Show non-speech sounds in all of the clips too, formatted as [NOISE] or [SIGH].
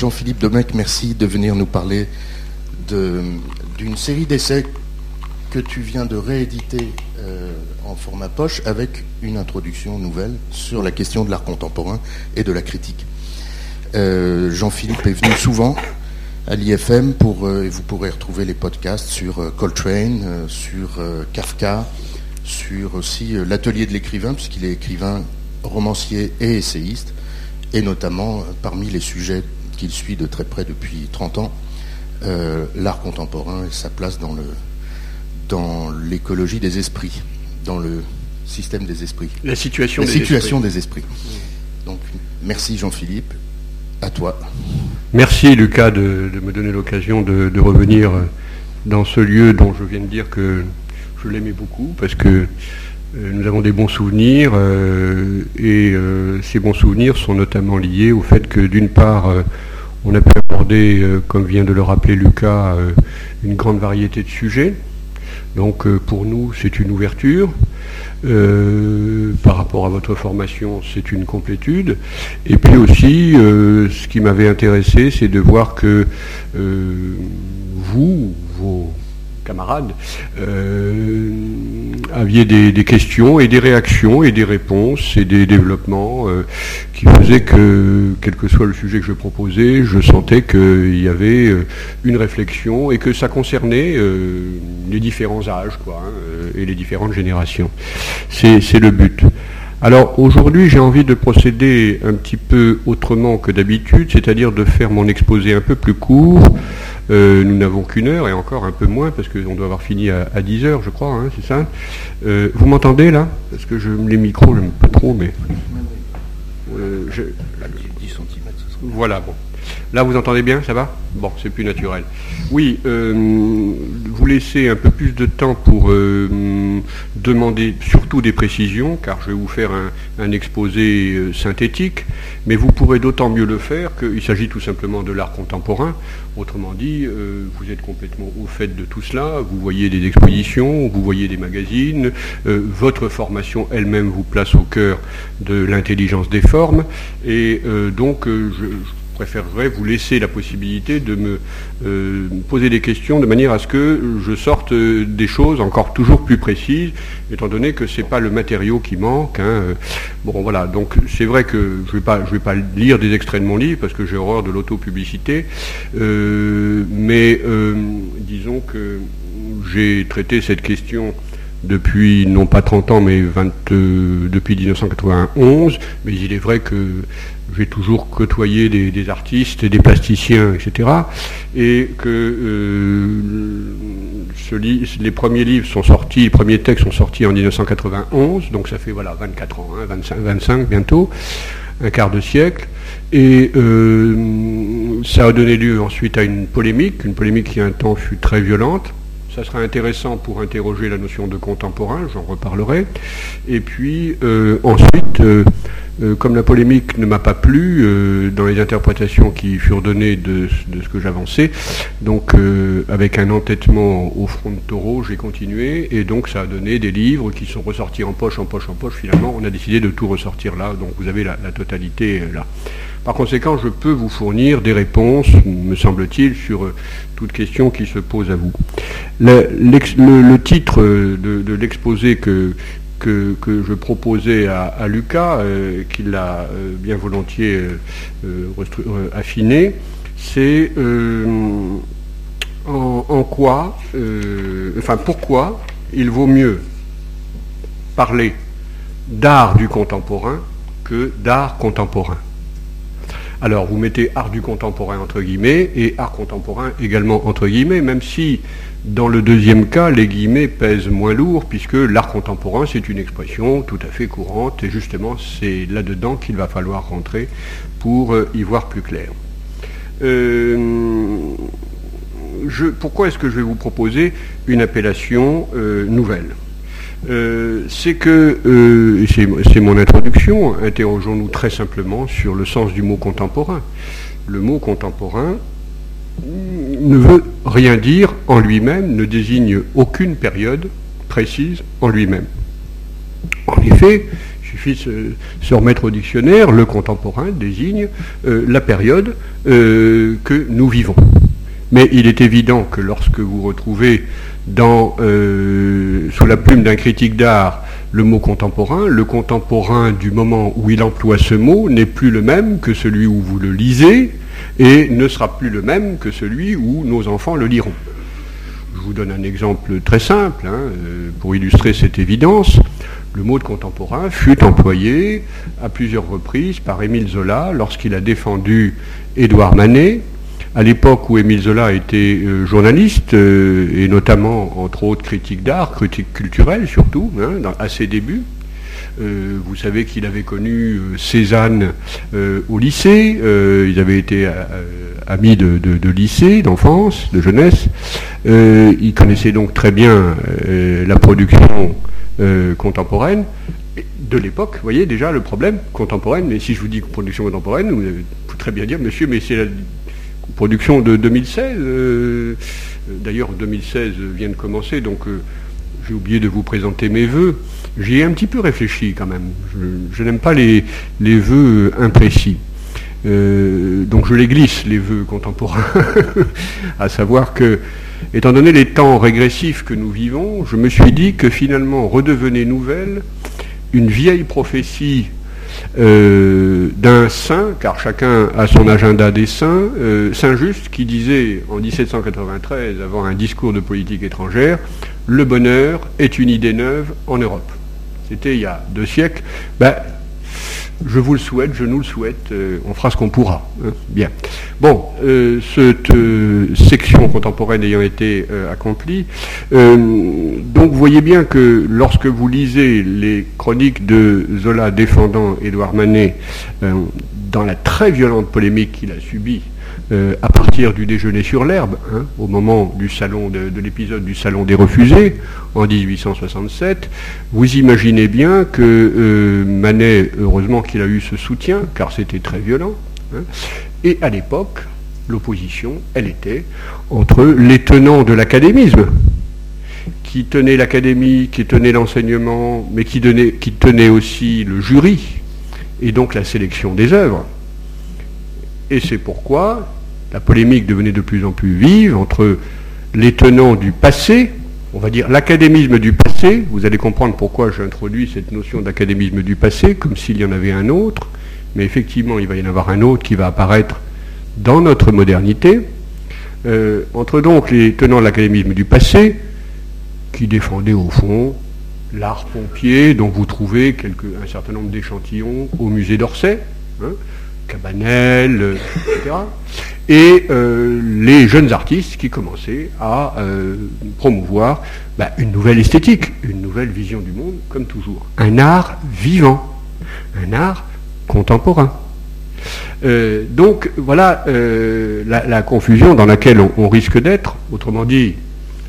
Jean-Philippe Domecq, merci de venir nous parler d'une série d'essais que tu viens de rééditer euh, en format poche avec une introduction nouvelle sur la question de l'art contemporain et de la critique. Euh, Jean-Philippe est venu souvent à l'IFM pour, euh, et vous pourrez retrouver les podcasts sur Coltrane, sur Kafka, sur aussi l'atelier de l'écrivain, puisqu'il est écrivain, romancier et essayiste, et notamment parmi les sujets qu'il suit de très près depuis 30 ans, l'art contemporain et sa place dans le, dans l'écologie des esprits, dans le système des esprits. La situation, La des, situation esprits. des esprits. Donc, merci Jean-Philippe. À toi. Merci Lucas de, me donner l'occasion de, revenir dans ce lieu dont je viens de dire que je l'aimais beaucoup parce que euh, nous avons des bons souvenirs euh, et euh, ces bons souvenirs sont notamment liés au fait que d'une part on a pu aborder, comme vient de le rappeler Lucas, une grande variété de sujets donc euh, pour nous, c'est une ouverture. Euh, par rapport à votre formation, c'est une complétude. Et puis aussi, euh, ce qui m'avait intéressé, c'est de voir que vous, vos camarades, aviez des, questions et des réactions et des réponses et des développements euh, qui faisaient que, quel que soit le sujet que je proposais, je sentais qu'il y avait euh, une réflexion et que ça concernait euh, les différents âges hein, et les différentes générations. C'est le but. Alors aujourd'hui, j'ai envie de procéder un petit peu autrement que d'habitude, c'est-à-dire de faire mon exposé un peu plus court. Euh, nous n'avons qu'une heure et encore un peu moins parce qu'on doit avoir fini à, 10 heures, je crois, hein, c'est ça. Euh, vous m'entendez là? Parce que je, les micros, je n'aime pas trop, mais. Euh, je... 10 cm. Voilà, bon. Là, vous entendez bien, ça va Bon, c'est plus naturel. Oui, euh, vous laissez un peu plus de temps pour euh, demander surtout des précisions, car je vais vous faire un, exposé euh, synthétique, mais vous pourrez d'autant mieux le faire qu'il s'agit tout simplement de l'art contemporain. Autrement dit, vous êtes complètement au fait de tout cela, vous voyez des expositions, vous voyez des magazines, votre formation elle-même vous place au cœur de l'intelligence des formes, et donc je préférerais vous laisser la possibilité de me euh, poser des questions de manière à ce que je sorte euh, des choses encore toujours plus précises, étant donné que ce n'est pas le matériau qui manque. Hein. Bon voilà, donc c'est vrai que je ne vais, pas, vais pas lire des extraits de mon livre parce que j'ai horreur de l'autopublicité, euh, mais disons que j'ai traité cette question depuis non pas 30 ans mais 20, depuis 1991, mais il est vrai que j'ai toujours côtoyé des, artistes et des plasticiens, etc. Et que euh, les premiers livres sont sortis, les premiers textes sont sortis en 1991, donc ça fait voilà 24 ans, 25, hein, 25 bientôt, un quart de siècle. Et euh, ça a donné lieu ensuite à une polémique, une polémique qui un temps fut très violente. Ça sera intéressant pour interroger la notion de contemporain, j'en reparlerai. Et puis euh, ensuite, euh, comme la polémique ne m'a pas plu euh, dans les interprétations qui furent données de, ce que j'avançais, donc euh, avec un entêtement au front de taureau, j'ai continué et donc ça a donné des livres qui sont ressortis en poche, en poche, en poche. Finalement, on a décidé de tout ressortir là, donc vous avez la, totalité là. Par conséquent, je peux vous fournir des réponses, me semble-t-il, sur toute question qui se pose à vous. Le, titre de l'exposé que, je proposais à, Lucas, euh, qu'il a euh, bien volontiers euh, affiné, c'est en, quoi, pourquoi il vaut mieux parler d'art du contemporain que d'art contemporain. Alors vous mettez art du contemporain entre guillemets et art contemporain également entre guillemets, même si dans le deuxième cas, les guillemets pèsent moins lourd puisque l'art contemporain, c'est une expression tout à fait courante et justement, c'est là-dedans qu'il va falloir rentrer pour euh, y voir plus clair. Euh, pourquoi est-ce que je vais vous proposer une appellation euh, nouvelle? C'est que, c'est mon introduction, interrogeons-nous très simplement sur le sens du mot contemporain. Le mot contemporain, ne veut rien dire en lui-même, ne désigne aucune période précise en lui-même. En effet, il suffit de se, remettre au dictionnaire, le contemporain désigne la période que nous vivons. Mais il est évident que lorsque vous retrouvez dans, sous la plume d'un critique d'art le mot contemporain, le contemporain du moment où il emploie ce mot n'est plus le même que celui où vous le lisez et ne sera plus le même que celui où nos enfants le liront. Je vous donne un exemple très simple hein, euh, pour illustrer cette évidence. Le mot de contemporain fut employé à plusieurs reprises par Émile Zola lorsqu'il a défendu Édouard Manet, à l'époque où Émile Zola était euh, journaliste, euh, et notamment, entre autres, critique d'art, critique culturelle surtout, hein, à ses débuts. Euh, vous savez qu'il avait connu Cézanne au lycée, ils avaient été amis de, lycée, d'enfance, de jeunesse. il connaissait donc très bien la production contemporaine de l'époque. Vous voyez déjà le problème contemporaine, mais si je vous dis production contemporaine, vous pouvez très bien dire, monsieur, mais c'est la production de 2016. Euh, d'ailleurs, 2016 vient de commencer, donc euh, j'ai oublié de vous présenter mes voeux. J'y ai un petit peu réfléchi quand même. Je, n'aime pas les, les vœux imprécis. Euh, donc je les glisse, les vœux contemporains, [LAUGHS] à savoir que, étant donné les temps régressifs que nous vivons, je me suis dit que finalement redevenait nouvelle une vieille prophétie euh, d'un saint, car chacun a son agenda des saints, euh, Saint Just qui disait en 1793, avant un discours de politique étrangère, le bonheur est une idée neuve en Europe. C'était il y a deux siècles. Ben, je vous le souhaite, je nous le souhaite, euh, on fera ce qu'on pourra. Hein. Bien. Bon, euh, cette euh, section contemporaine ayant été accomplie, donc vous voyez bien que lorsque vous lisez les chroniques de Zola défendant Édouard Manet dans la très violente polémique qu'il a subie euh, à partir du déjeuner sur l'herbe, hein, au moment du salon de, l'épisode du Salon des Refusés, en 1867, vous imaginez bien que euh, Manet, heureusement qu'il a eu ce soutien, car c'était très violent, hein, et à l'époque, l'opposition, elle était entre les tenants de l'académisme, qui tenaient l'académie, qui tenaient l'enseignement, mais qui, qui tenaient aussi le jury, et donc la sélection des œuvres. Et c'est pourquoi la polémique devenait de plus en plus vive entre les tenants du passé, on va dire l'académisme du passé, vous allez comprendre pourquoi j'introduis cette notion d'académisme du passé, comme s'il y en avait un autre, mais effectivement il va y en avoir un autre qui va apparaître dans notre modernité, euh, entre donc les tenants de l'académisme du passé, qui défendaient au fond l'art pompier, dont vous trouvez un certain nombre d'échantillons au musée d'Orsay, hein, Cabanel, etc. Et euh, les jeunes artistes qui commençaient à euh, promouvoir bah, une nouvelle esthétique, une nouvelle vision du monde, comme toujours. Un art vivant, un art contemporain. Euh, donc voilà la, confusion dans laquelle on, risque d'être. Autrement dit,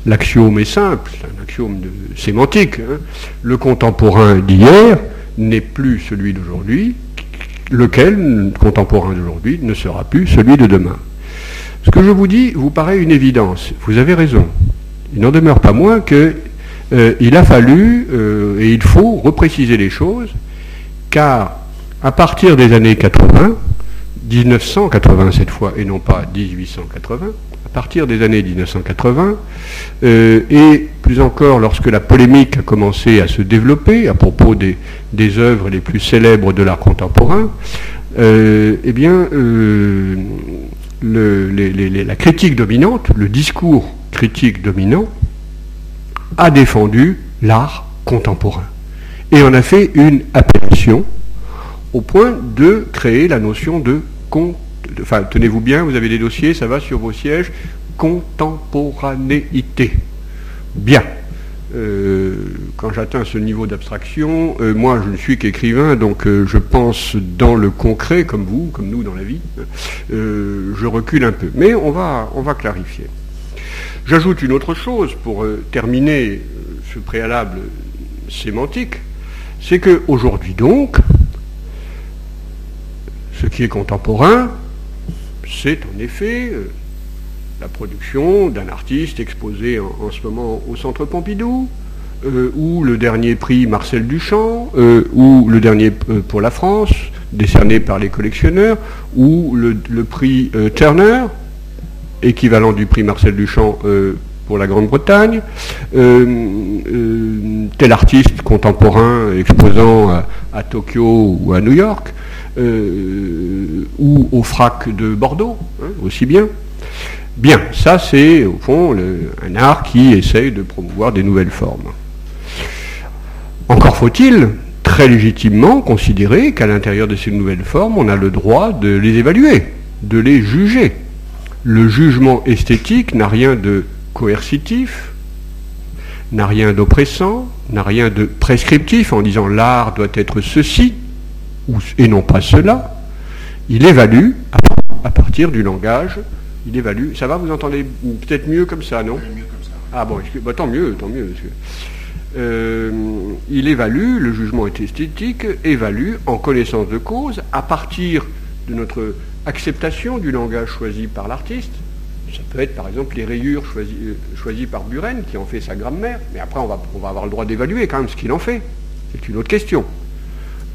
l'axiome est simple, un axiome de, sémantique. Hein. Le contemporain d'hier n'est plus celui d'aujourd'hui, lequel, contemporain d'aujourd'hui, ne sera plus celui de demain. Ce que je vous dis vous paraît une évidence. Vous avez raison. Il n'en demeure pas moins qu'il euh, a fallu euh, et il faut repréciser les choses, car à partir des années 80, 1980 cette fois et non pas 1880, à partir des années 1980, euh, et plus encore lorsque la polémique a commencé à se développer à propos des, œuvres les plus célèbres de l'art contemporain, eh bien, la critique dominante, le discours critique dominant, a défendu l'art contemporain. Et en a fait une appellation au point de créer la notion de enfin tenez-vous bien, vous avez des dossiers, ça va sur vos sièges, contemporanéité. Bien. Euh, quand j'atteins ce niveau d'abstraction, euh, moi je ne suis qu'écrivain, donc euh, je pense dans le concret, comme vous, comme nous dans la vie, je recule un peu. Mais on va, on va clarifier. J'ajoute une autre chose pour terminer ce préalable sémantique, c'est qu'aujourd'hui donc, ce qui est contemporain, c'est en effet la production d'un artiste exposé en, ce moment au Centre Pompidou, ou le dernier prix Marcel Duchamp, ou le dernier pour la France, décerné par les collectionneurs, ou le, prix Turner, équivalent du prix Marcel Duchamp pour la Grande-Bretagne, tel artiste contemporain exposant à, Tokyo ou à New York, ou au FRAC de Bordeaux, hein, aussi bien. Bien, ça c'est au fond un art qui essaye de promouvoir des nouvelles formes. Encore faut-il très légitimement considérer qu'à l'intérieur de ces nouvelles formes, on a le droit de les évaluer, de les juger. Le jugement esthétique n'a rien de coercitif, n'a rien d'oppressant, n'a rien de prescriptif en disant l'art doit être ceci et non pas cela. Il évalue à partir du langage il évalue. Ça va, vous entendez peut-être mieux comme ça, non? Ah bon, bah, tant mieux, tant mieux. Euh, il évalue, le jugement esthétique évalue en connaissance de cause, à partir de notre acceptation du langage choisi par l'artiste. Ça peut être par exemple les rayures choisies, euh, choisies, par Buren, qui en fait sa grammaire, mais après on va, avoir le droit d'évaluer quand même ce qu'il en fait. C'est une autre question.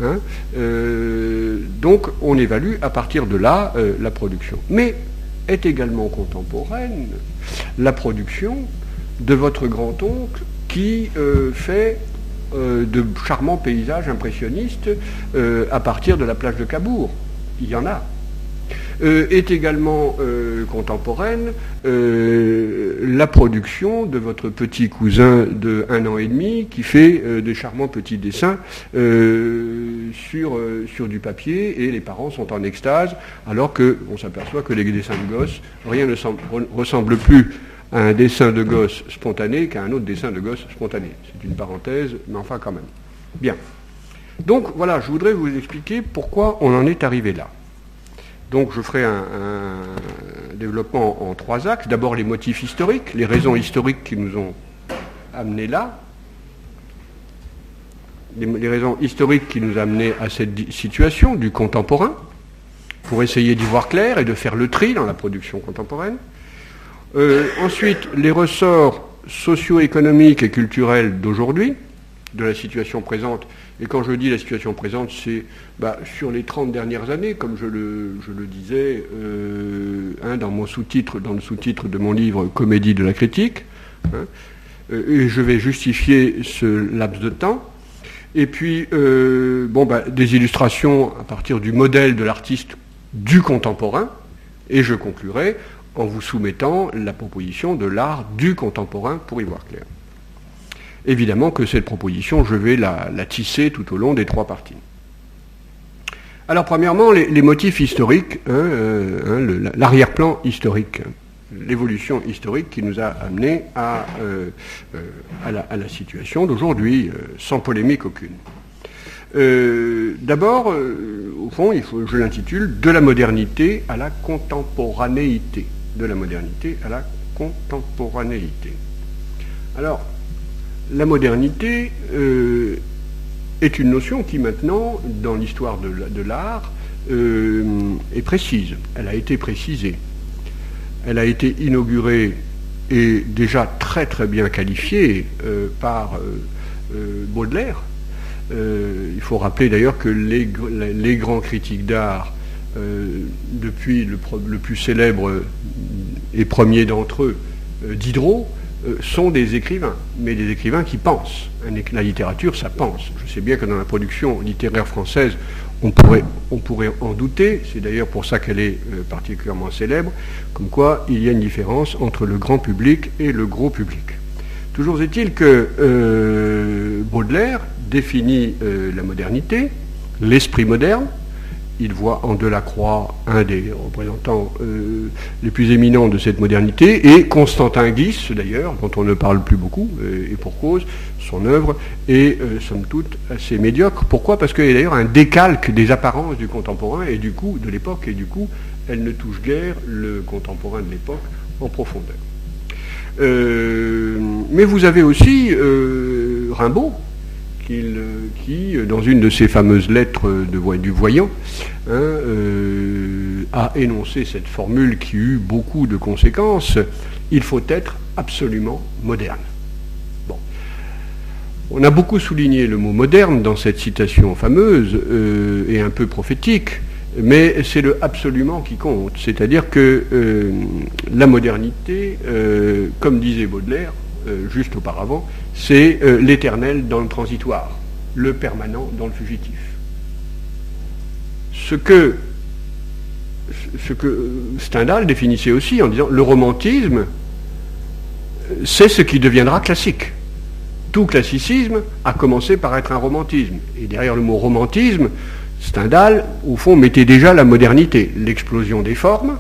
Hein. Euh, donc on évalue à partir de là la production. Mais est également contemporaine la production de votre grand-oncle qui euh, fait euh, de charmants paysages impressionnistes euh, à partir de la plage de Cabourg. Il y en a. Euh, est également euh, contemporaine euh, la production de votre petit cousin de un an et demi qui fait des charmants petits dessins sur, sur du papier et les parents sont en extase alors qu'on s'aperçoit que les dessins de gosse, rien ne ressemble plus à un dessin de gosse spontané qu'à un autre dessin de gosse spontané. C'est une parenthèse, mais enfin quand même. Bien. Donc voilà, je voudrais vous expliquer pourquoi on en est arrivé là. Donc je ferai un, développement en trois axes. D'abord les motifs historiques, les raisons historiques qui nous ont amenés là. Les, raisons historiques qui nous ont amenés à cette situation du contemporain, pour essayer d'y voir clair et de faire le tri dans la production contemporaine. Euh, ensuite, les ressorts socio-économiques et culturels d'aujourd'hui, de la situation présente et quand je dis la situation présente, c'est bah, sur les 30 dernières années, comme je le, disais euh, dans, mon sous-titre, dans le sous-titre de mon livre Comédie de la critique. Hein, euh, et je vais justifier ce laps de temps. Et puis, euh, bon, bah, des illustrations à partir du modèle de l'artiste du contemporain. Et je conclurai en vous soumettant la proposition de l'art du contemporain pour y voir clair. Évidemment que cette proposition, je vais la, tisser tout au long des trois parties. Alors premièrement, les, motifs historiques, hein, euh, hein, l'arrière-plan historique, l'évolution historique qui nous a amené à, euh, euh, à, la, situation d'aujourd'hui, sans polémique aucune. D'abord, au fond, je l'intitule De la modernité à la contemporanéité. De la modernité à la contemporanéité. Alors, la modernité euh, est une notion qui maintenant, dans l'histoire de, l'art, euh, est précise. Elle a été précisée. Elle a été inaugurée et déjà très très bien qualifiée euh, par Baudelaire. il faut rappeler d'ailleurs que les, grands critiques d'art, depuis le, plus célèbre et premier d'entre eux, Diderot, sont des écrivains, mais des écrivains qui pensent. La littérature, ça pense. Je sais bien que dans la production littéraire française, on pourrait, on pourrait en douter, c'est d'ailleurs pour ça qu'elle est euh, particulièrement célèbre, comme quoi il y a une différence entre le grand public et le gros public. Toujours est-il que euh, Baudelaire définit la modernité, l'esprit moderne, il voit en Delacroix un des représentants euh, les plus éminents de cette modernité, et Constantin Guis, d'ailleurs, dont on ne parle plus beaucoup, euh, et pour cause, son œuvre est, euh, somme toute, assez médiocre. Pourquoi? Parce qu'il y a d'ailleurs un décalque des apparences du contemporain et du coup, de l'époque, et du coup, elle ne touche guère le contemporain de l'époque en profondeur. mais vous avez aussi Rimbaud, euh, qui, euh, dans une de ses fameuses lettres de, du voyant, hein, euh, a énoncé cette formule qui eut beaucoup de conséquences, il faut être absolument moderne. On a beaucoup souligné le mot moderne dans cette citation fameuse et un peu prophétique, mais c'est le absolument qui compte. C'est-à-dire que la modernité, comme disait Baudelaire juste auparavant, c'est l'éternel dans le transitoire, le permanent dans le fugitif. Ce que, ce que Stendhal définissait aussi en disant le romantisme, c'est ce qui deviendra classique tout classicisme a commencé par être un romantisme. Et derrière le mot romantisme, Stendhal, au fond, mettait déjà la modernité, l'explosion des formes,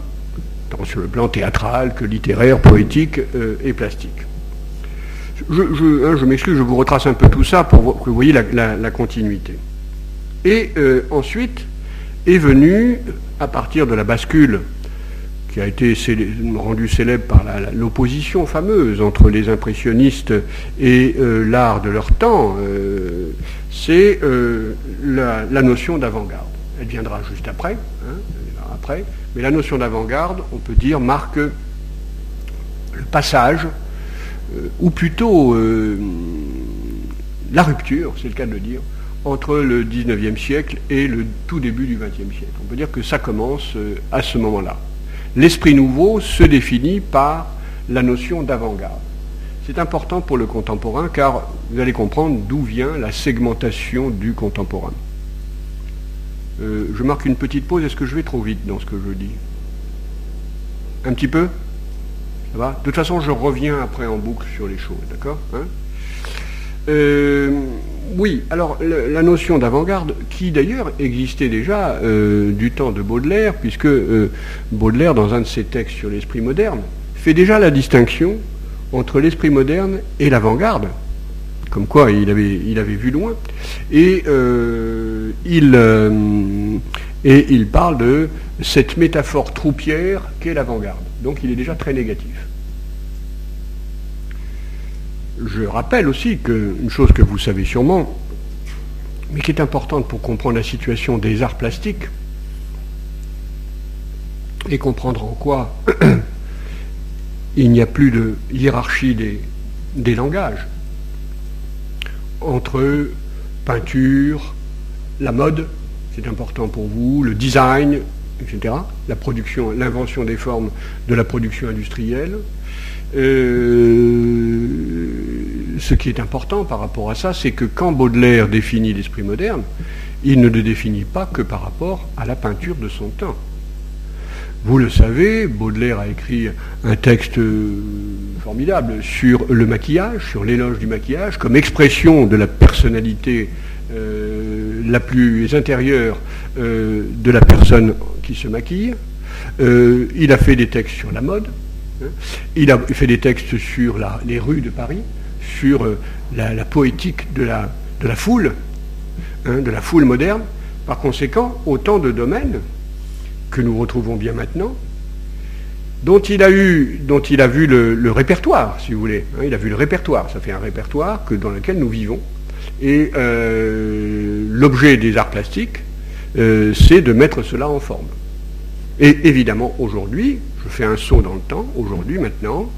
tant sur le plan théâtral que littéraire, poétique euh, et plastique. Je, hein, je, m'excuse, je vous retrace un peu tout ça pour que vous voyez la, continuité. Et euh, ensuite est venu, à partir de la bascule qui a été rendu célèbre par l'opposition fameuse entre les impressionnistes et euh, l'art de leur temps, euh, c'est la, notion d'avant-garde. Elle viendra juste après, hein, après, mais la notion d'avant-garde, on peut dire, marque le passage, ou plutôt la rupture, c'est le cas de le dire, entre le 19e siècle et le tout début du 20e siècle. On peut dire que ça commence à ce moment-là. L'esprit nouveau se définit par la notion d'avant-garde. C'est important pour le contemporain car vous allez comprendre d'où vient la segmentation du contemporain. Euh, je marque une petite pause. Est-ce que je vais trop vite dans ce que je dis? Un petit peu? De toute façon, je reviens après en boucle sur les choses, d'accord hein? Euh, oui, alors la notion d'avant-garde, qui d'ailleurs existait déjà euh, du temps de Baudelaire, puisque euh, Baudelaire, dans un de ses textes sur l'esprit moderne, fait déjà la distinction entre l'esprit moderne et l'avant-garde, comme quoi il avait, il avait vu loin, et, il, et il parle de cette métaphore troupière qu'est l'avant-garde. Donc il est déjà très négatif. Je rappelle aussi qu'une chose que vous savez sûrement, mais qui est importante pour comprendre la situation des arts plastiques, et comprendre en quoi [CLEARS THROAT] il n'y a plus de hiérarchie des, des langages entre peinture, la mode, c'est important pour vous, le design, etc., la production, l'invention des formes de la production industrielle, euh, ce qui est important par rapport à ça, c'est que quand Baudelaire définit l'esprit moderne, il ne le définit pas que par rapport à la peinture de son temps. Vous le savez, Baudelaire a écrit un texte formidable sur le maquillage, sur l'éloge du maquillage, comme expression de la personnalité euh, la plus intérieure euh, de la personne qui se maquille. il a fait des textes sur la mode, Hein. Il a fait des textes sur les rues de Paris, sur euh, la, poétique de la, foule, hein, de la foule moderne. Par conséquent, autant de domaines que nous retrouvons bien maintenant, dont il a, eu, dont il a vu le, répertoire, si vous voulez. Hein. il a vu le répertoire. Ça fait un répertoire que, dans lequel nous vivons. Et euh, l'objet des arts plastiques, euh, c'est de mettre cela en forme. Et évidemment, aujourd'hui, je fais un saut dans le temps, aujourd'hui, maintenant,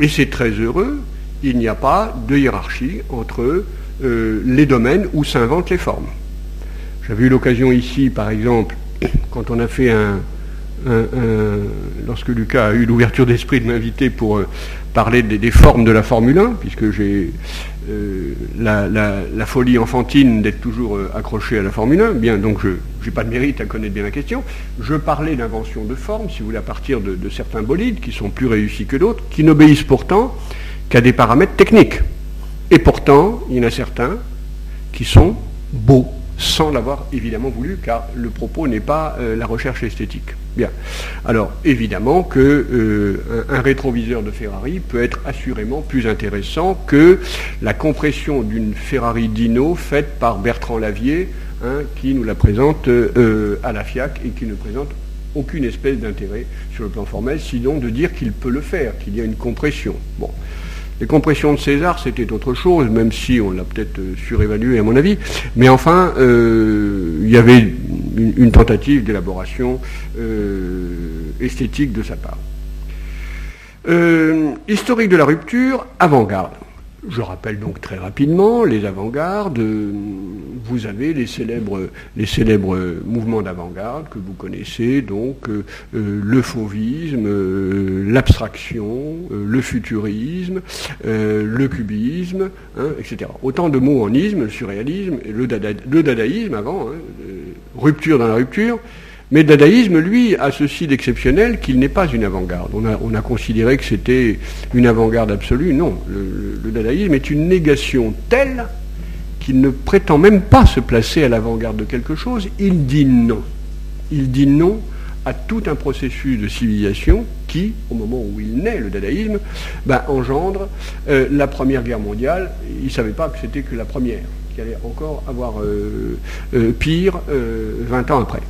et c'est très heureux, il n'y a pas de hiérarchie entre euh, les domaines où s'inventent les formes. J'avais eu l'occasion ici, par exemple, [COUGHS] quand on a fait un, lorsque Lucas a eu l'ouverture d'esprit de m'inviter pour parler des, formes de la Formule 1, puisque j'ai euh, la, folie enfantine d'être toujours euh, accroché à la Formule 1, bien, donc je n'ai pas de mérite à connaître bien la question. Je parlais d'invention de formes, si vous voulez, à partir de certains bolides qui sont plus réussis que d'autres, qui n'obéissent pourtant qu'à des paramètres techniques. Et pourtant, il y en a certains qui sont beaux sans l'avoir évidemment voulu, car le propos n'est pas euh, la recherche esthétique. Bien. Alors, évidemment que euh, rétroviseur de Ferrari peut être assurément plus intéressant que la compression d'une Ferrari Dino faite par Bertrand Lavier, hein, qui nous la présente euh, à la FIAC et qui ne présente aucune espèce d'intérêt sur le plan formel, sinon de dire qu'il peut le faire, qu'il y a une compression. Bon. Les compressions de César, c'était autre chose, même si on l'a peut-être euh, surévalué à mon avis. Mais enfin, euh, il y avait une, tentative d'élaboration euh, esthétique de sa part. historique de la rupture, avant-garde. Je rappelle donc très rapidement les avant-gardes. Vous avez les célèbres, les célèbres mouvements d'avant-garde que vous connaissez, donc euh, euh, le fauvisme, euh, l'abstraction, le futurisme, le cubisme, hein, etc. Autant de mots en isme, le surréalisme, le, dadaïsme avant, hein, rupture dans la rupture. Mais le dadaïsme, lui, a ceci d'exceptionnel qu'il n'est pas une avant-garde. On a, considéré que c'était une avant-garde absolue. Non, le, dadaïsme est une négation telle qu'il ne prétend même pas se placer à l'avant-garde de quelque chose. Il dit non. Il dit non à tout un processus de civilisation qui, au moment où il naît, le dadaïsme, ben, engendre euh, la Première Guerre mondiale. Il ne savait pas que c'était que la première, qu'il allait encore avoir euh, euh, pire 20 ans après.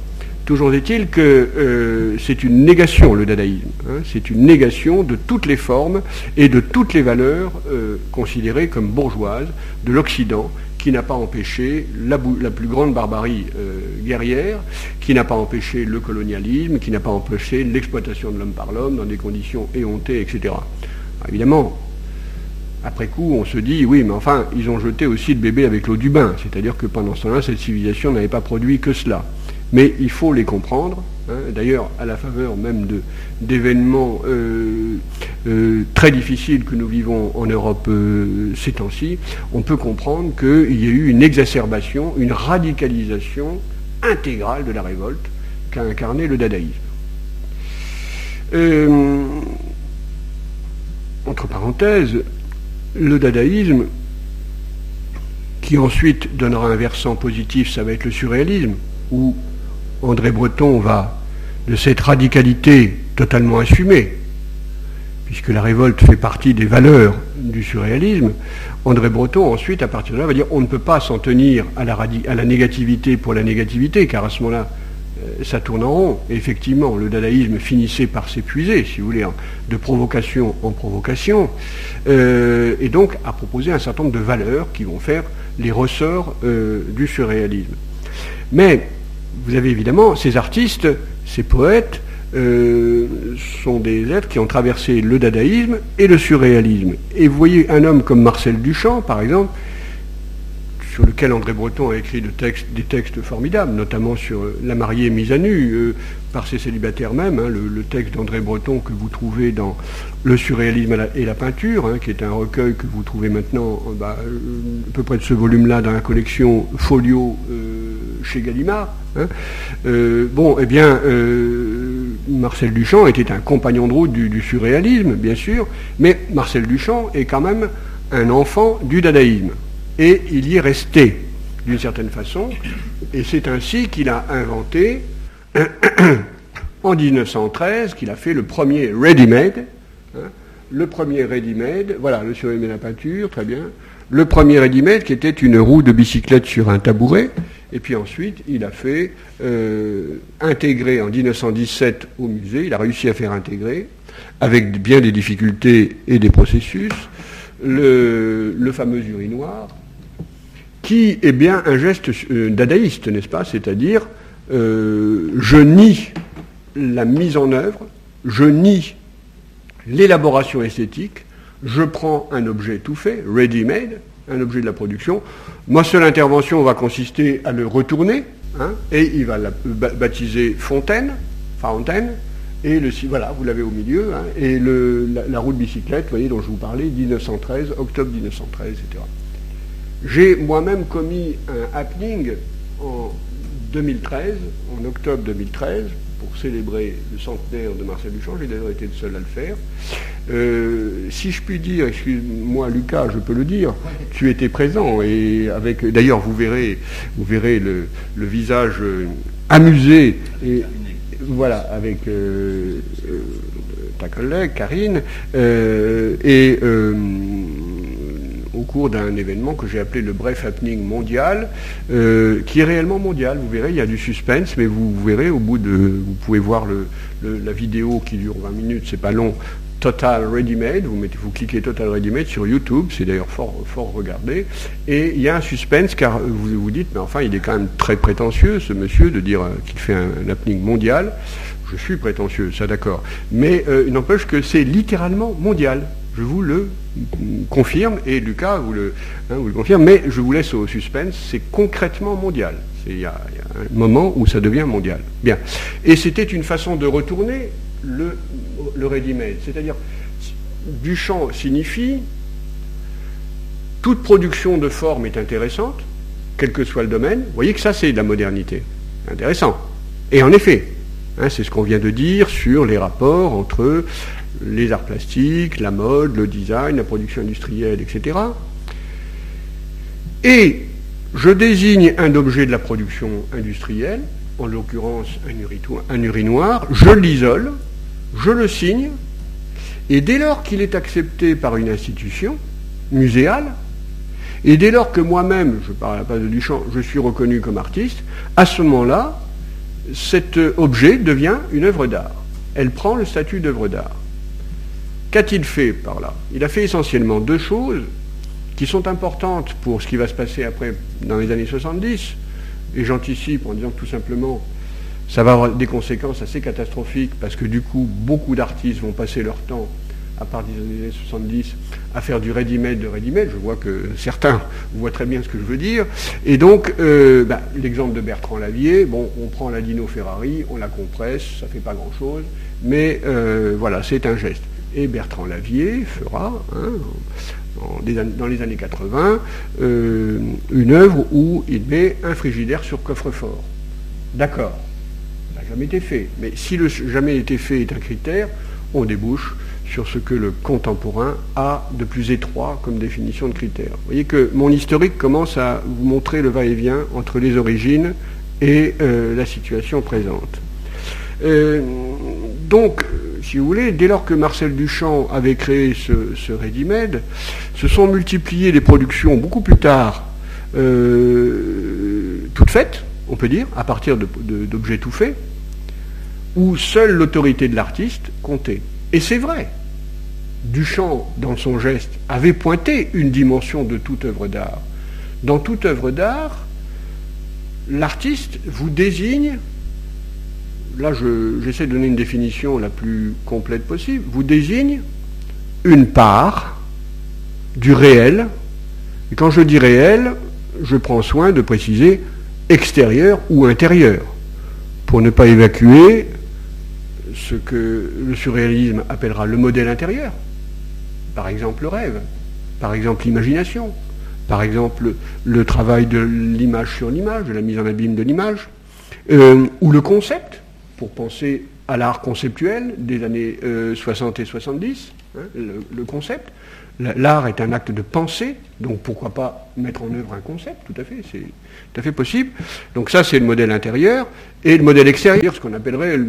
Toujours est-il que euh, c'est une négation, le dadaïsme. Hein. c'est une négation de toutes les formes et de toutes les valeurs euh, considérées comme bourgeoises de l'Occident, qui n'a pas empêché la, plus grande barbarie euh, guerrière, qui n'a pas empêché le colonialisme, qui n'a pas empêché l'exploitation de l'homme par l'homme dans des conditions éhontées, etc. évidemment, après coup, on se dit, oui, mais enfin, ils ont jeté aussi le bébé avec l'eau du bain, c'est-à-dire que pendant ce temps-là, cette civilisation n'avait pas produit que cela mais il faut les comprendre. Hein. D'ailleurs, à la faveur même d'événements euh, euh, très difficiles que nous vivons en Europe euh, ces temps-ci, on peut comprendre qu'il y a eu une exacerbation, une radicalisation intégrale de la révolte qu'a incarné le dadaïsme. entre parenthèses, le dadaïsme, qui ensuite donnera un versant positif, ça va être le surréalisme, André Breton va de cette radicalité totalement assumée, puisque la révolte fait partie des valeurs du surréalisme, André Breton ensuite, à partir de là, va dire on ne peut pas s'en tenir à la, négativité pour la négativité, car à ce moment-là, euh, ça tourne en rond. Et effectivement, le dadaïsme finissait par s'épuiser, si vous voulez, de provocation en provocation, euh, et donc à proposer un certain nombre de valeurs qui vont faire les ressorts euh, du surréalisme. Mais vous avez évidemment ces artistes, ces poètes, euh, sont des êtres qui ont traversé le dadaïsme et le surréalisme. Et vous voyez un homme comme Marcel Duchamp, par exemple, sur lequel André Breton a écrit des textes formidables, notamment sur La mariée mise à nu, euh, par ses célibataires même, hein, le, texte d'André Breton que vous trouvez dans Le surréalisme et la peinture, hein, qui est un recueil que vous trouvez maintenant, bah, euh, à peu près de ce volume-là, dans la collection Folio chez Gallimard. Hein. Euh, bon, eh bien, euh, Marcel Duchamp était un compagnon de route du, surréalisme, bien sûr, mais Marcel Duchamp est quand même un enfant du dadaïsme. Et il y est resté, d'une certaine façon, et c'est ainsi qu'il a inventé, [COUGHS] en 1913, qu'il a fait le premier ready-made, hein, le premier ready-made, voilà, le et la peinture, très bien, le premier ready-made qui était une roue de bicyclette sur un tabouret, et puis ensuite, il a fait euh, intégrer en 1917 au musée, il a réussi à faire intégrer, avec bien des difficultés et des processus, le, fameux urinoir, qui est bien un geste euh, dadaïste, n'est-ce pas C'est-à-dire, euh, je nie la mise en œuvre, je nie l'élaboration esthétique, je prends un objet tout fait, ready-made, un objet de la production. Ma seule intervention va consister à le retourner, hein, et il va la baptiser Fontaine, Fontaine, et le voilà, vous l'avez au milieu, hein, et la, roue de bicyclette, vous voyez, dont je vous parlais, 1913, octobre 1913, etc. J'ai moi-même commis un happening en 2013, en octobre 2013, pour célébrer le centenaire de Marcel Duchamp. J'ai d'ailleurs été le seul à le faire. Euh, si je puis dire, excuse-moi Lucas, je peux le dire, tu étais présent et avec, d'ailleurs vous verrez, vous verrez le, visage euh, amusé et voilà avec euh, ta collègue Karine et au cours d'un événement que j'ai appelé le bref happening mondial, qui est réellement mondial. Vous verrez, il y a du suspense, mais vous, verrez au bout de, vous pouvez voir la vidéo qui dure 20 minutes, c'est pas long, Total Ready Made, vous, cliquez Total Ready Made sur YouTube, c'est d'ailleurs fort, fort regardé, et il y a un suspense car vous vous dites, mais enfin il est quand même très prétentieux ce monsieur de dire euh, qu'il fait un, happening mondial. Je suis prétentieux, ça d'accord. Mais euh, il n'empêche que c'est littéralement mondial. Je vous le confirme, et Lucas vous le, hein, vous le confirme, mais je vous laisse au suspense, c'est concrètement mondial. Il y, a, un moment où ça devient mondial. Bien. Et c'était une façon de retourner le, le ready-made. C'est-à-dire, Duchamp signifie toute production de forme est intéressante, quel que soit le domaine. Vous voyez que ça, c'est de la modernité. Intéressant. Et en effet, hein, c'est ce qu'on vient de dire sur les rapports entre les arts plastiques, la mode, le design, la production industrielle, etc. Et je désigne un objet de la production industrielle, en l'occurrence un, urinoir, je l'isole, je le signe, et dès lors qu'il est accepté par une institution muséale, et dès lors que moi-même, je parle à la place de Duchamp, je suis reconnu comme artiste, à ce moment-là, cet objet devient une œuvre d'art. Elle prend le statut d'œuvre d'art. Qu'a-t-il fait par là? Il a fait essentiellement deux choses qui sont importantes pour ce qui va se passer après dans les années 70, et j'anticipe en disant que tout simplement, ça va avoir des conséquences assez catastrophiques parce que du coup, beaucoup d'artistes vont passer leur temps à partir des années 70 à faire du ready-made de ready-made. Je vois que certains voient très bien ce que je veux dire. Et donc, euh, bah, l'exemple de Bertrand Lavier, bon, on prend la Dino Ferrari, on la compresse, ça ne fait pas grand-chose, mais euh, voilà, c'est un geste. Et Bertrand Lavier fera, hein, dans les années 80, euh, une œuvre où il met un frigidaire sur coffre-fort. D'accord, ça n'a jamais été fait. Mais si le jamais été fait est un critère, on débouche sur ce que le contemporain a de plus étroit comme définition de critères. Vous voyez que mon historique commence à vous montrer le va-et-vient entre les origines et euh, la situation présente. Euh, donc, si vous voulez, dès lors que Marcel Duchamp avait créé ce, ready-made, se sont multipliées les productions beaucoup plus tard, euh, toutes faites, on peut dire, à partir d'objets tout faits, où seule l'autorité de l'artiste comptait. Et c'est vrai. Duchamp, dans son geste, avait pointé une dimension de toute œuvre d'art. Dans toute œuvre d'art, l'artiste vous désigne, là j'essaie de donner une définition la plus complète possible, vous désigne une part du réel, et quand je dis réel, je prends soin de préciser extérieur ou intérieur, pour ne pas évacuer ce que le surréalisme appellera le modèle intérieur, par exemple le rêve, par exemple l'imagination, par exemple le travail de l'image sur l'image, de la mise en abîme de l'image, euh, ou le concept, pour penser à l'art conceptuel des années 60 euh, et 70, hein, le, concept. L'art est un acte de pensée, donc pourquoi pas mettre en œuvre un concept, tout à fait, c'est tout à fait possible. Donc ça, c'est le modèle intérieur. Et le modèle extérieur, ce qu'on appellerait,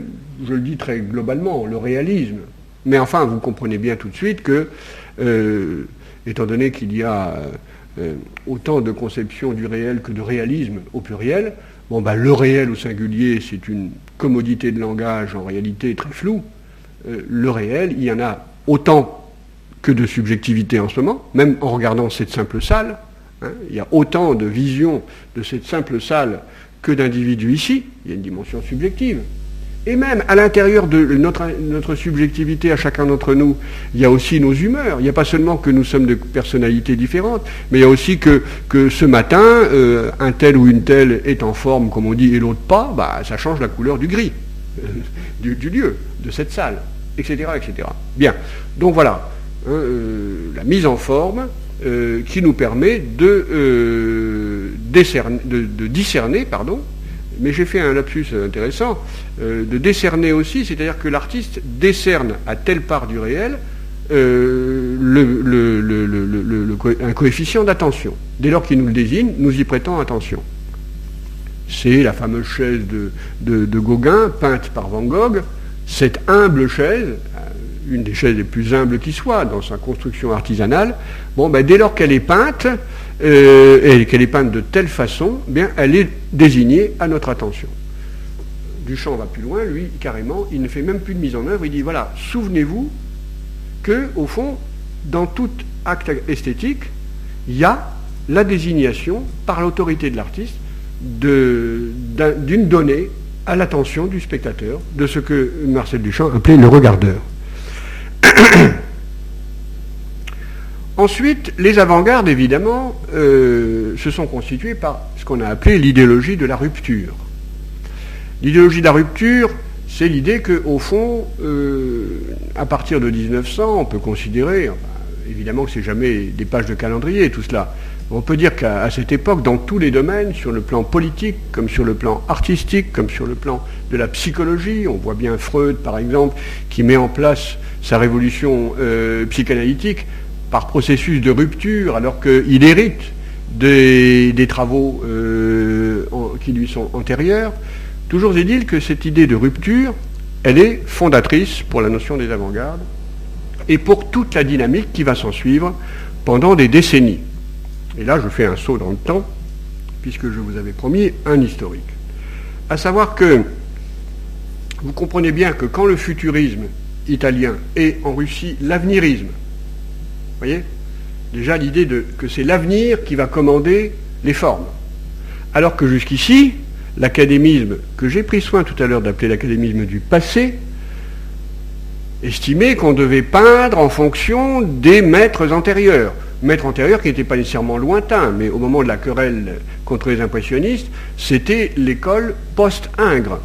je le dis très globalement, le réalisme. Mais enfin, vous comprenez bien tout de suite que, euh, étant donné qu'il y a euh, autant de conceptions du réel que de réalisme au pluriel, bon, bah, le réel au singulier, c'est une commodité de langage en réalité très floue. Euh, le réel, il y en a autant que de subjectivité en ce moment, même en regardant cette simple salle. Hein, il y a autant de visions de cette simple salle que d'individus ici. Il y a une dimension subjective. Et même à l'intérieur de notre, notre, subjectivité à chacun d'entre nous, il y a aussi nos humeurs. Il n'y a pas seulement que nous sommes de personnalités différentes, mais il y a aussi que, que ce matin, euh, un tel ou une telle est en forme, comme on dit, et l'autre pas, bah, ça change la couleur du gris, [LAUGHS] du, lieu, de cette salle, etc., etc. Bien. Donc voilà. Hein, euh, la mise en forme euh, qui nous permet de, de, discerner, pardon, mais j'ai fait un lapsus intéressant, de décerner aussi, c'est-à-dire que l'artiste décerne à telle part du réel un coefficient d'attention. Dès lors qu'il nous le désigne, nous y prêtons attention. C'est la fameuse chaise de, de, Gauguin, peinte par Van Gogh. Cette humble chaise, une des chaises les plus humbles qui soit dans sa construction artisanale, bon, ben, dès lors qu'elle est peinte, euh, et qu'elle est peinte de telle façon, bien, elle est désignée à notre attention. Duchamp va plus loin, lui, carrément, il ne fait même plus de mise en œuvre, il dit, voilà, souvenez-vous que, au fond, dans tout acte esthétique, il y a la désignation par l'autorité de l'artiste d'une donnée à l'attention du spectateur, de ce que Marcel Duchamp appelait le regardeur. [CLEARS THROAT] Ensuite, les avant-gardes, évidemment, euh, se sont constituées par ce qu'on a appelé l'idéologie de la rupture. L'idéologie de la rupture, c'est l'idée qu'au fond, euh, à partir de 1900, on peut considérer, évidemment que c'est jamais des pages de calendrier tout cela, on peut dire qu'à cette époque, dans tous les domaines, sur le plan politique, comme sur le plan artistique, comme sur le plan de la psychologie, on voit bien Freud, par exemple, qui met en place sa révolution euh, psychanalytique par processus de rupture, alors qu'il hérite des, travaux euh, qui lui sont antérieurs. Toujours est-il que cette idée de rupture, elle est fondatrice pour la notion des avant-gardes et pour toute la dynamique qui va s'en suivre pendant des décennies. Et là, je fais un saut dans le temps, puisque je vous avais promis un historique. À savoir que vous comprenez bien que quand le futurisme italien est en Russie l'avenirisme, voyez Déjà l'idée que c'est l'avenir qui va commander les formes. Alors que jusqu'ici, l'académisme, que j'ai pris soin tout à l'heure d'appeler l'académisme du passé, estimait qu'on devait peindre en fonction des maîtres antérieurs maître antérieur qui n'était pas nécessairement lointain, mais au moment de la querelle contre les impressionnistes, c'était l'école post-Ingres.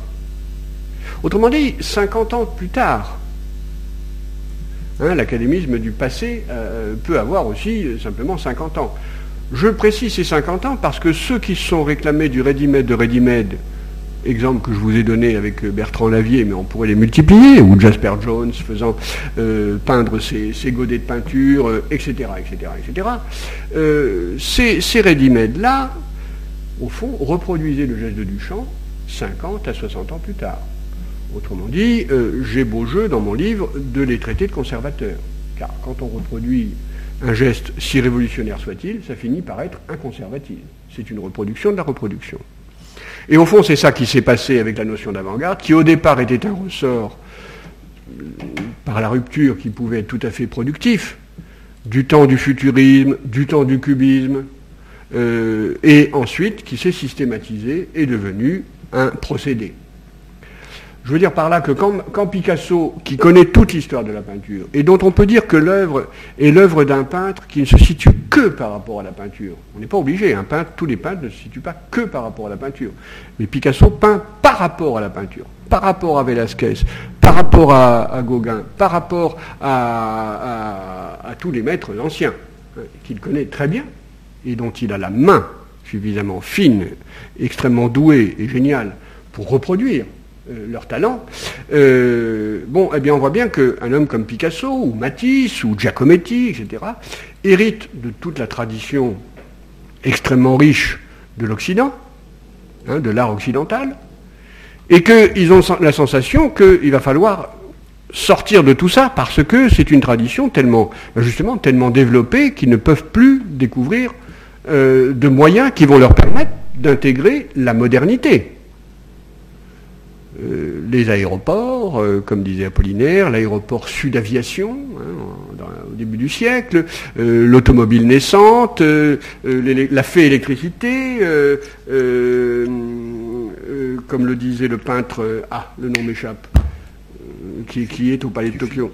Autrement dit, 50 ans plus tard, hein, l'académisme du passé euh, peut avoir aussi euh, simplement 50 ans. Je précise ces 50 ans parce que ceux qui se sont réclamés du ready-made de ready-made exemple que je vous ai donné avec euh, Bertrand Lavier, mais on pourrait les multiplier, ou Jasper Jones faisant peindre ses, godets de peinture, etc., etc., etc. ces, ces ready-made-là, au fond, reproduisaient le geste de Duchamp 50 à 60 ans plus tard. Autrement dit, euh, j'ai beau jeu dans mon livre de les traiter de conservateurs. Car quand on reproduit un geste, si révolutionnaire soit-il, ça finit par être un conservatisme. C'est une reproduction de la reproduction. Et au fond, c'est ça qui s'est passé avec la notion d'avant-garde, qui au départ était un ressort euh, par la rupture qui pouvait être tout à fait productif, du temps du futurisme, du temps du cubisme, euh, et ensuite qui s'est systématisé et devenu un procédé. Je veux dire par là que quand, Picasso, qui connaît toute l'histoire de la peinture, et dont on peut dire que l'œuvre est l'œuvre d'un peintre qui ne se situe que par rapport à la peinture, on n'est pas obligé, un peintre, tous les peintres ne se situent pas que par rapport à la peinture, mais Picasso peint par rapport à la peinture, par rapport à Velázquez, par rapport à, Gauguin, par rapport à, tous les maîtres anciens, hein, qu'il connaît très bien, et dont il a la main suffisamment fine, extrêmement douée et géniale pour reproduire leur talent, euh, bon, eh bien, on voit bien qu'un homme comme Picasso, ou Matisse, ou Giacometti, etc., hérite de toute la tradition extrêmement riche de l'Occident, hein, de l'art occidental, et qu'ils ont la sensation qu'il va falloir sortir de tout ça parce que c'est une tradition tellement, justement, tellement développée qu'ils ne peuvent plus découvrir euh, de moyens qui vont leur permettre d'intégrer la modernité. Euh, les aéroports, euh, comme disait Apollinaire, l'aéroport Sud-Aviation, hein, au début du siècle, euh, l'automobile naissante, la fée électricité, comme le disait le peintre, ah, le nom m'échappe, qui, est au palais de Tokyo.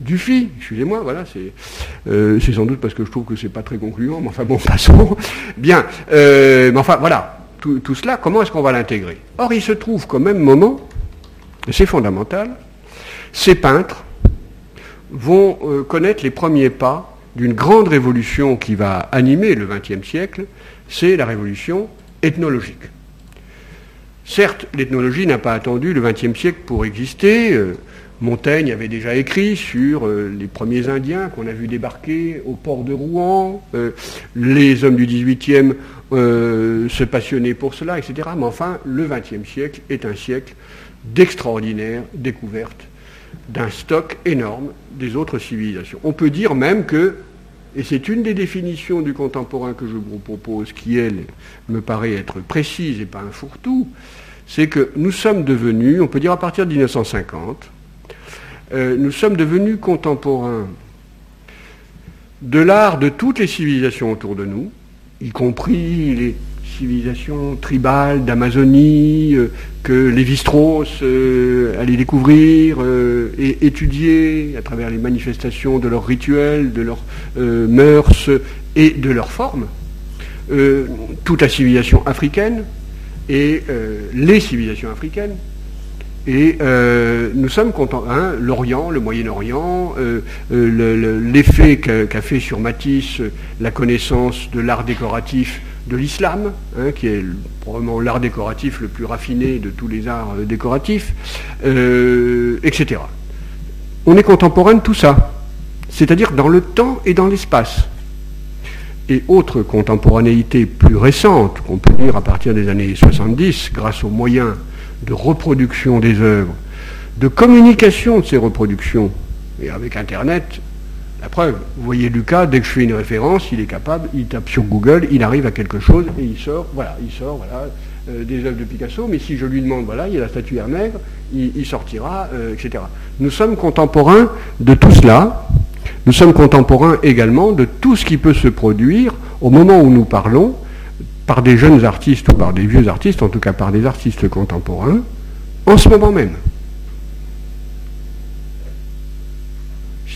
Dufy, excusez-moi, voilà, c'est sans doute parce que je trouve que c'est pas très concluant, mais enfin bon, [LAUGHS] passons. Bien, mais enfin voilà, tout, cela, comment est-ce qu'on va l'intégrer Or, il se trouve qu'au même moment, et c'est fondamental, ces peintres vont euh, connaître les premiers pas d'une grande révolution qui va animer le XXe siècle, c'est la révolution ethnologique. Certes, l'ethnologie n'a pas attendu le XXe siècle pour exister. Euh, Montaigne avait déjà écrit sur euh, les premiers Indiens qu'on a vus débarquer au port de Rouen. les hommes du XVIIIe euh, se passionner pour cela, etc. Mais enfin, le XXe siècle est un siècle d'extraordinaire découverte d'un stock énorme des autres civilisations. On peut dire même que, et c'est une des définitions du contemporain que je vous propose, qui, elle, me paraît être précise et pas un fourre-tout, c'est que nous sommes devenus, on peut dire à partir de 1950, euh, nous sommes devenus contemporains de l'art de toutes les civilisations autour de nous, y compris les civilisation tribale d'Amazonie, euh, que Lévi-Strauss euh, allait découvrir et étudier à travers les manifestations de leurs rituels, de leurs mœurs et de leurs formes, toute la civilisation africaine et les civilisations africaines. Et nous sommes contents, hein, l'Orient, le Moyen-Orient, l'effet qu'a fait sur Matisse la connaissance de l'art décoratif de l'islam, hein, qui est probablement l'art décoratif le plus raffiné de tous les arts euh, décoratifs, euh, etc. On est contemporain de tout ça, c'est-à-dire dans le temps et dans l'espace. Et autre contemporanéité plus récente, qu'on peut dire à partir des années 70, grâce aux moyens de reproduction des œuvres, de communication de ces reproductions, et avec Internet, la preuve, vous voyez Lucas, dès que je fais une référence, il est capable, il tape sur Google, il arrive à quelque chose et il sort, voilà, il sort, voilà, euh, des œuvres de Picasso, mais si je lui demande, voilà, il y a la statuaire nègre, il, sortira, euh, etc. Nous sommes contemporains de tout cela. Nous sommes contemporains également de tout ce qui peut se produire au moment où nous parlons, par des jeunes artistes ou par des vieux artistes, en tout cas par des artistes contemporains, en ce moment même.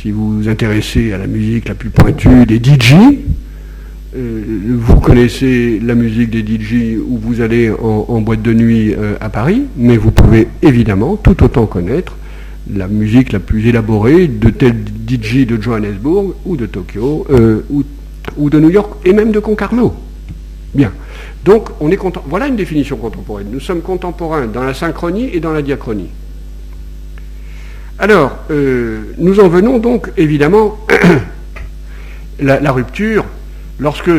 si vous vous intéressez à la musique la plus pointue des DJ, euh, vous connaissez la musique des DJ où vous allez en, boîte de nuit euh, à Paris, mais vous pouvez évidemment tout autant connaître la musique la plus élaborée de tel DJ de Johannesburg ou de Tokyo euh, ou, ou, de New York et même de Concarneau. Bien. Donc on est content. Voilà une définition contemporaine. Nous sommes contemporains dans la synchronie et dans la diachronie. Alors, euh, nous en venons donc évidemment [COUGHS] la, la rupture lorsque,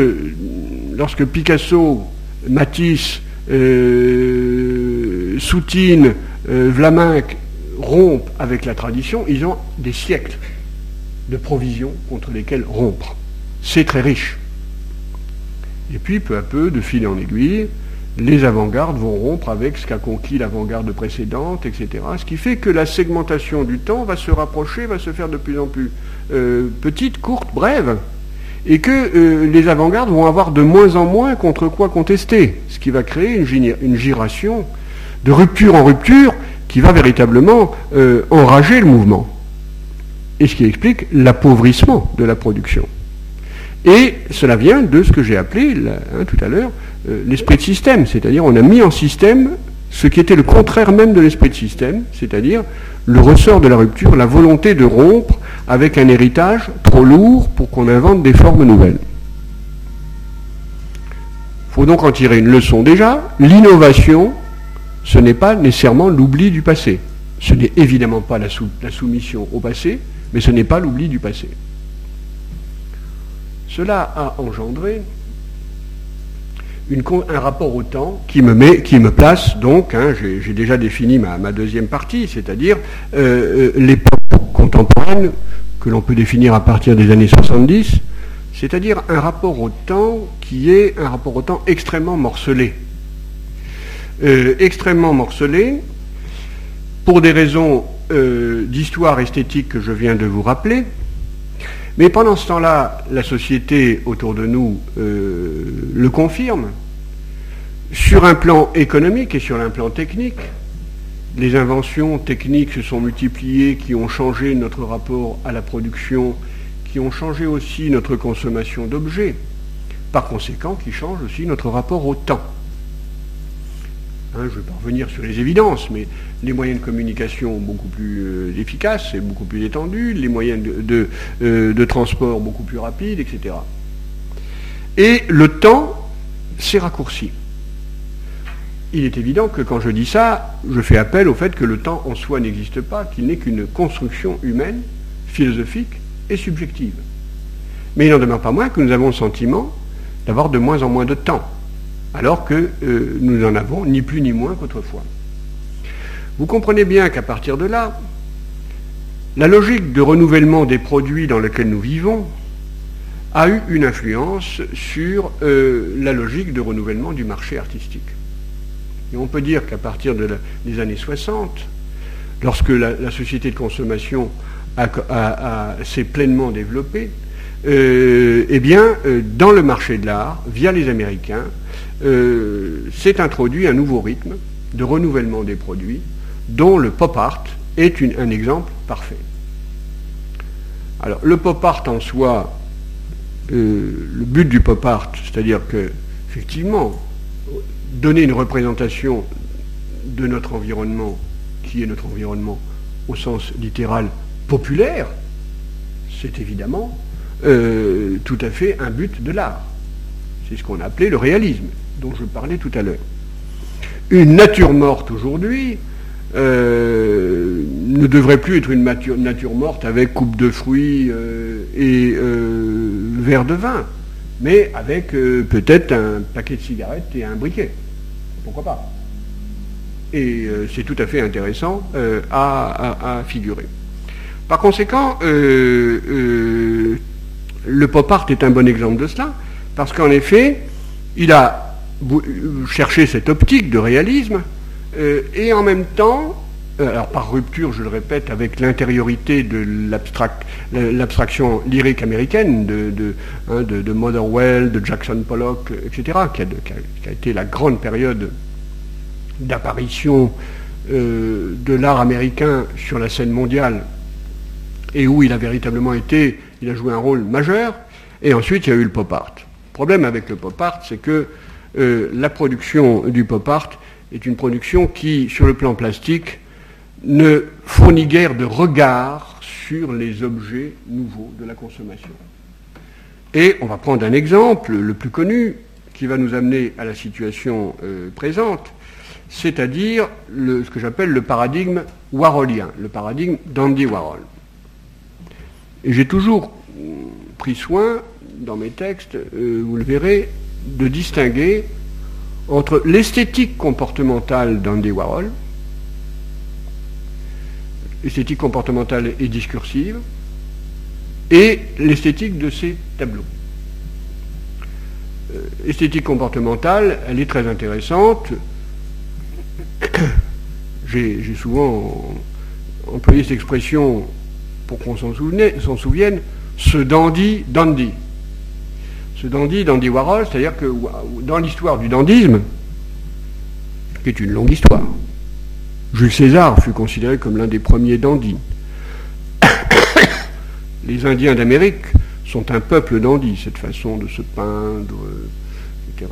lorsque Picasso, Matisse, euh, Soutine, euh, Vlaminck rompent avec la tradition, ils ont des siècles de provisions contre lesquelles rompre. C'est très riche. Et puis, peu à peu, de fil en aiguille, les avant-gardes vont rompre avec ce qu'a conquis l'avant-garde précédente, etc. Ce qui fait que la segmentation du temps va se rapprocher, va se faire de plus en plus euh, petite, courte, brève, et que euh, les avant-gardes vont avoir de moins en moins contre quoi contester, ce qui va créer une, giration de rupture en rupture qui va véritablement euh, enrager le mouvement, et ce qui explique l'appauvrissement de la production. Et cela vient de ce que j'ai appelé hein, tout à l'heure euh, l'esprit de système, c'est-à-dire on a mis en système ce qui était le contraire même de l'esprit de système, c'est-à-dire le ressort de la rupture, la volonté de rompre avec un héritage trop lourd pour qu'on invente des formes nouvelles. Il faut donc en tirer une leçon déjà. L'innovation, ce n'est pas nécessairement l'oubli du passé. Ce n'est évidemment pas la, la soumission au passé, mais ce n'est pas l'oubli du passé. Cela a engendré un rapport au temps qui me, place donc, hein, j'ai déjà défini ma, deuxième partie, c'est-à-dire euh, euh, l'époque contemporaine que l'on peut définir à partir des années 70, c'est-à-dire un rapport au temps qui est un rapport au temps extrêmement morcelé. Euh, extrêmement morcelé, pour des raisons d'histoire esthétique que je viens de vous rappeler, mais pendant ce temps-là, la société autour de nous euh, le confirme. Sur un plan économique et sur un plan technique, les inventions techniques se sont multipliées, qui ont changé notre rapport à la production, qui ont changé aussi notre consommation d'objets, par conséquent qui changent aussi notre rapport au temps. Hein, je ne vais pas revenir sur les évidences, mais les moyens de communication beaucoup plus euh, efficaces et beaucoup plus étendus, les moyens euh, de, transport beaucoup plus rapides, etc. Et le temps s'est raccourci. Il est évident que quand je dis ça, je fais appel au fait que le temps en soi n'existe pas, qu'il n'est qu'une construction humaine, philosophique et subjective. Mais il n'en demeure pas moins que nous avons le sentiment d'avoir de moins en moins de temps alors que euh, nous n'en avons ni plus ni moins qu'autrefois. Vous comprenez bien qu'à partir de là, la logique de renouvellement des produits dans lesquels nous vivons a eu une influence sur euh, la logique de renouvellement du marché artistique. Et on peut dire qu'à partir des années 60, lorsque la, société de consommation s'est pleinement développée, eh bien, dans le marché de l'art, via les Américains, s'est introduit un nouveau rythme de renouvellement des produits, dont le pop art est un exemple parfait. Alors, le pop art en soi, le but du pop art, c'est-à-dire que, effectivement, donner une représentation de notre environnement, qui est notre environnement au sens littéral populaire, c'est évidemment euh, tout à fait un but de l'art. C'est ce qu'on a appelé le réalisme, dont je parlais tout à l'heure. Une nature morte aujourd'hui euh, ne devrait plus être une nature, morte avec coupe de fruits euh, et verre de vin, mais avec peut-être un paquet de cigarettes et un briquet. Pourquoi pas? Et c'est tout à fait intéressant à figurer. Par conséquent, euh, euh, le pop art est un bon exemple de cela, parce qu'en effet, il a cherché cette optique de réalisme, euh, et en même temps, alors par rupture, je le répète, avec l'intériorité de l'abstraction lyrique américaine de, hein, de, Motherwell, de Jackson Pollock, etc., qui a, été la grande période d'apparition de l'art américain sur la scène mondiale et où il a véritablement été, il a joué un rôle majeur, et ensuite il y a eu le pop art. Le problème avec le pop art, c'est que euh, la production du pop art est une production qui, sur le plan plastique, ne fournit guère de regard sur les objets nouveaux de la consommation. Et on va prendre un exemple, le plus connu, qui va nous amener à la situation euh, présente, c'est-à-dire ce que j'appelle le paradigme warholien, le paradigme d'Andy Warhol. J'ai toujours pris soin, dans mes textes, euh, vous le verrez, de distinguer entre l'esthétique comportementale d'Andy Warhol, l'esthétique comportementale et discursive, et l'esthétique de ses tableaux. Euh, esthétique comportementale, elle est très intéressante. [COUGHS] J'ai souvent employé cette expression pour qu'on s'en souvienne, ce dandy dandy. Ce dandy dandy Warhol, c'est-à-dire que dans l'histoire du dandisme, qui est une longue histoire, Jules César fut considéré comme l'un des premiers dandys. [COUGHS] Les Indiens d'Amérique sont un peuple dandy, cette façon de se peindre, etc.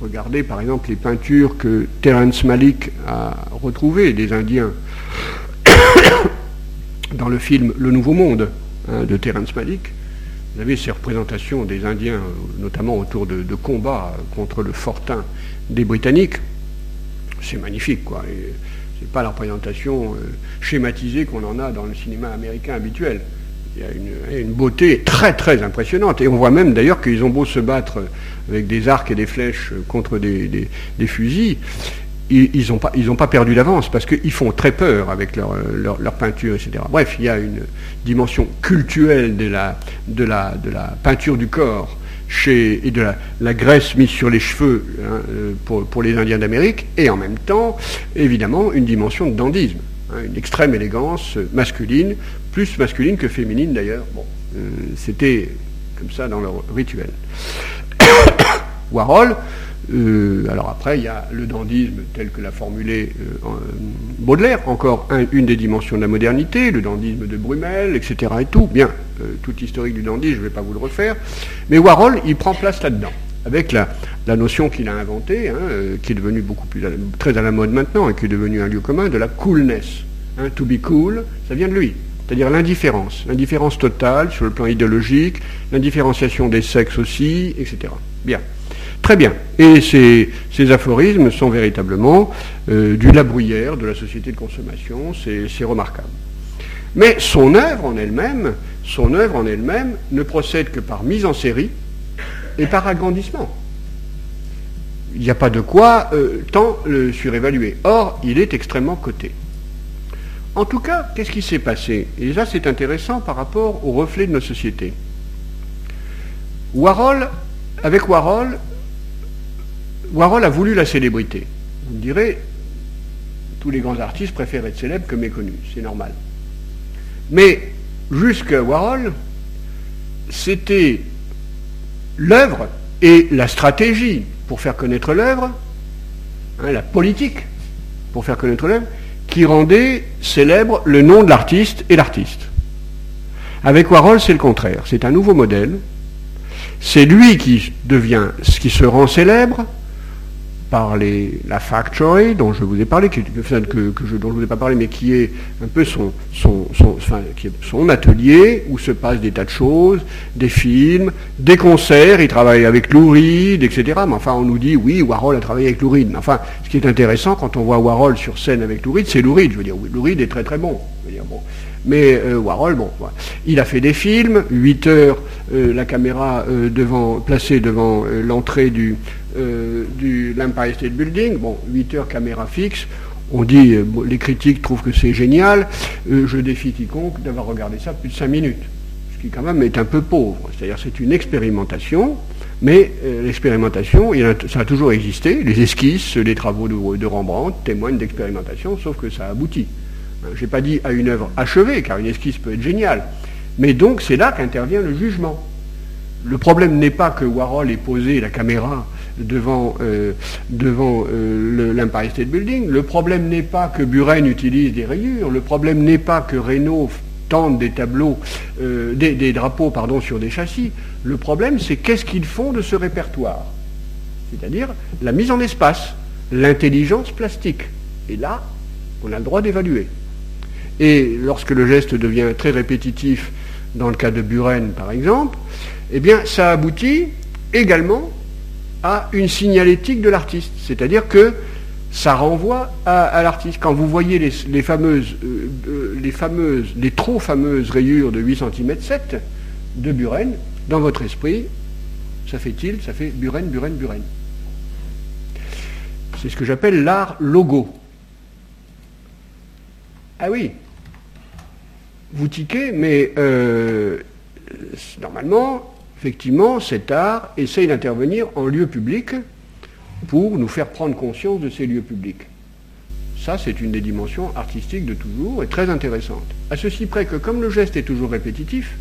Regardez par exemple les peintures que Terence Malik a retrouvées des Indiens [COUGHS] dans le film Le Nouveau Monde hein, de Terence Malick, vous avez ces représentations des Indiens, notamment autour de, combats contre le fortin des Britanniques. C'est magnifique, quoi. C'est pas la représentation euh, schématisée qu'on en a dans le cinéma américain habituel. Il y a une, beauté très très impressionnante. Et on voit même d'ailleurs qu'ils ont beau se battre avec des arcs et des flèches contre des fusils, ils n'ont pas, perdu d'avance parce qu'ils font très peur avec leur, leur, peinture, etc. Bref, il y a une dimension culturelle de la, peinture du corps et de la, graisse mise sur les cheveux hein, euh, pour, pour, les Indiens d'Amérique, et en même temps, évidemment, une dimension de dandisme, hein, une extrême élégance masculine, plus masculine que féminine d'ailleurs. Bon, euh, c'était comme ça dans leur rituel. [COUGHS] Warhol, euh, alors après, il y a le dandisme tel que l'a formulé euh, Baudelaire, encore une des dimensions de la modernité, le dandisme de Brumel, etc. et tout. Bien, euh, tout historique du dandisme, je ne vais pas vous le refaire. Mais Warhol, il prend place là-dedans, avec la, notion qu'il a inventée, hein, qui est devenue beaucoup plus très à la mode maintenant et qui est devenue un lieu commun, de la coolness. Hein, to be cool, ça vient de lui. C'est-à-dire l'indifférence, l'indifférence totale sur le plan idéologique, l'indifférenciation des sexes aussi, etc. Bien. Très bien. Et ces, aphorismes sont véritablement euh, du labrouillère de la société de consommation, c'est remarquable. Mais son œuvre en elle-même, son œuvre en elle-même ne procède que par mise en série et par agrandissement. Il n'y a pas de quoi euh, tant le surévaluer. Or, il est extrêmement coté. En tout cas, qu'est-ce qui s'est passé? Et ça, c'est intéressant par rapport au reflet de nos sociétés. Warhol, avec Warhol, Warhol a voulu la célébrité. Vous me direz, tous les grands artistes préfèrent être célèbres que méconnus, c'est normal. Mais jusqu'à Warhol, c'était l'œuvre et la stratégie pour faire connaître l'œuvre, hein, la politique pour faire connaître l'œuvre, qui rendait célèbre le nom de l'artiste et l'artiste. Avec Warhol, c'est le contraire. C'est un nouveau modèle. C'est lui qui devient, qui se rend célèbre, par la Factory, dont je vous ai parlé, que, je, dont je vous ai pas parlé, mais qui est un peu son, son, son, atelier où se passent des tas de choses, des films, des concerts, il travaille avec Lou Reed, etc. Mais enfin, on nous dit, oui, Warhol a travaillé avec Lou Reed. Mais enfin, ce qui est intéressant quand on voit Warhol sur scène avec Lou Reed, c'est Lou Reed. Je veux dire, Lou Reed est très très bon. bon. Mais euh, Warhol, bon, il a fait des films, 8 heures, euh, la caméra euh, devant, placée devant l'entrée du, du l'Empire State Building, bon, 8 heures caméra fixe, on dit, les critiques trouvent que c'est génial, je défie quiconque d'avoir regardé ça plus de 5 minutes, ce qui quand même est un peu pauvre, c'est-à-dire c'est une expérimentation, mais l'expérimentation, ça a toujours existé, les esquisses, les travaux de, de Rembrandt témoignent d'expérimentation, sauf que ça aboutit. Je n'ai pas dit à une œuvre achevée, car une esquisse peut être géniale. Mais donc c'est là qu'intervient le jugement. Le problème n'est pas que Warhol ait posé la caméra devant, euh, devant euh, l'Empire State Building. Le problème n'est pas que Buren utilise des rayures. Le problème n'est pas que Reynaud tente des tableaux, euh, des, drapeaux pardon, sur des châssis. Le problème, c'est qu'est-ce qu'ils font de ce répertoire? C'est-à-dire la mise en espace, l'intelligence plastique. Et là, on a le droit d'évaluer. Et lorsque le geste devient très répétitif, dans le cas de Buren par exemple, eh bien ça aboutit également à une signalétique de l'artiste. C'est-à-dire que ça renvoie à, l'artiste. Quand vous voyez les, fameuses, euh, euh, les fameuses, les trop fameuses rayures de 8 cm 7 de Buren, dans votre esprit, ça fait il ça fait Buren, Buren, Buren. C'est ce que j'appelle l'art logo. Ah oui, vous tiquez, mais euh, normalement, effectivement, cet art essaye d'intervenir en lieu public pour nous faire prendre conscience de ces lieux publics. Ça, c'est une des dimensions artistiques de toujours et très intéressante. À ceci près que, comme le geste est toujours répétitif,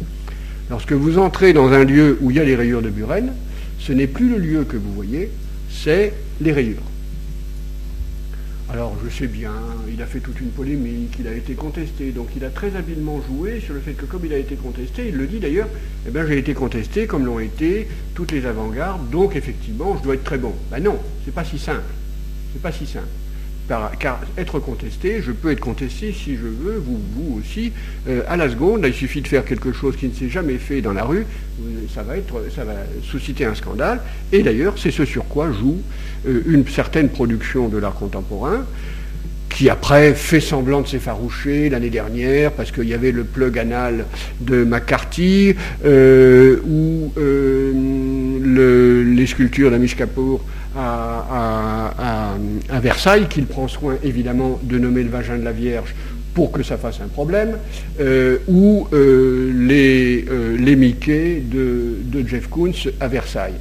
lorsque vous entrez dans un lieu où il y a les rayures de Buren, ce n'est plus le lieu que vous voyez, c'est les rayures. Alors je sais bien, il a fait toute une polémique, il a été contesté, donc il a très habilement joué sur le fait que comme il a été contesté, il le dit d'ailleurs, eh bien j'ai été contesté comme l'ont été toutes les avant-gardes, donc effectivement je dois être très bon. Ben non, c'est pas si simple. C'est pas si simple. Car être contesté, je peux être contesté si je veux, vous, aussi, euh, à la seconde, il suffit de faire quelque chose qui ne s'est jamais fait dans la rue, ça va, être, ça va susciter un scandale, et d'ailleurs c'est ce sur quoi joue euh, une certaine production de l'art contemporain, qui après fait semblant de s'effaroucher l'année dernière parce qu'il y avait le plug anal de McCarthy euh, ou les sculptures d'Amish Kapoor à, Versailles, qu'il prend soin évidemment de nommer le vagin de la Vierge pour que ça fasse un problème, ou les, les Mickey de, Jeff Koons à Versailles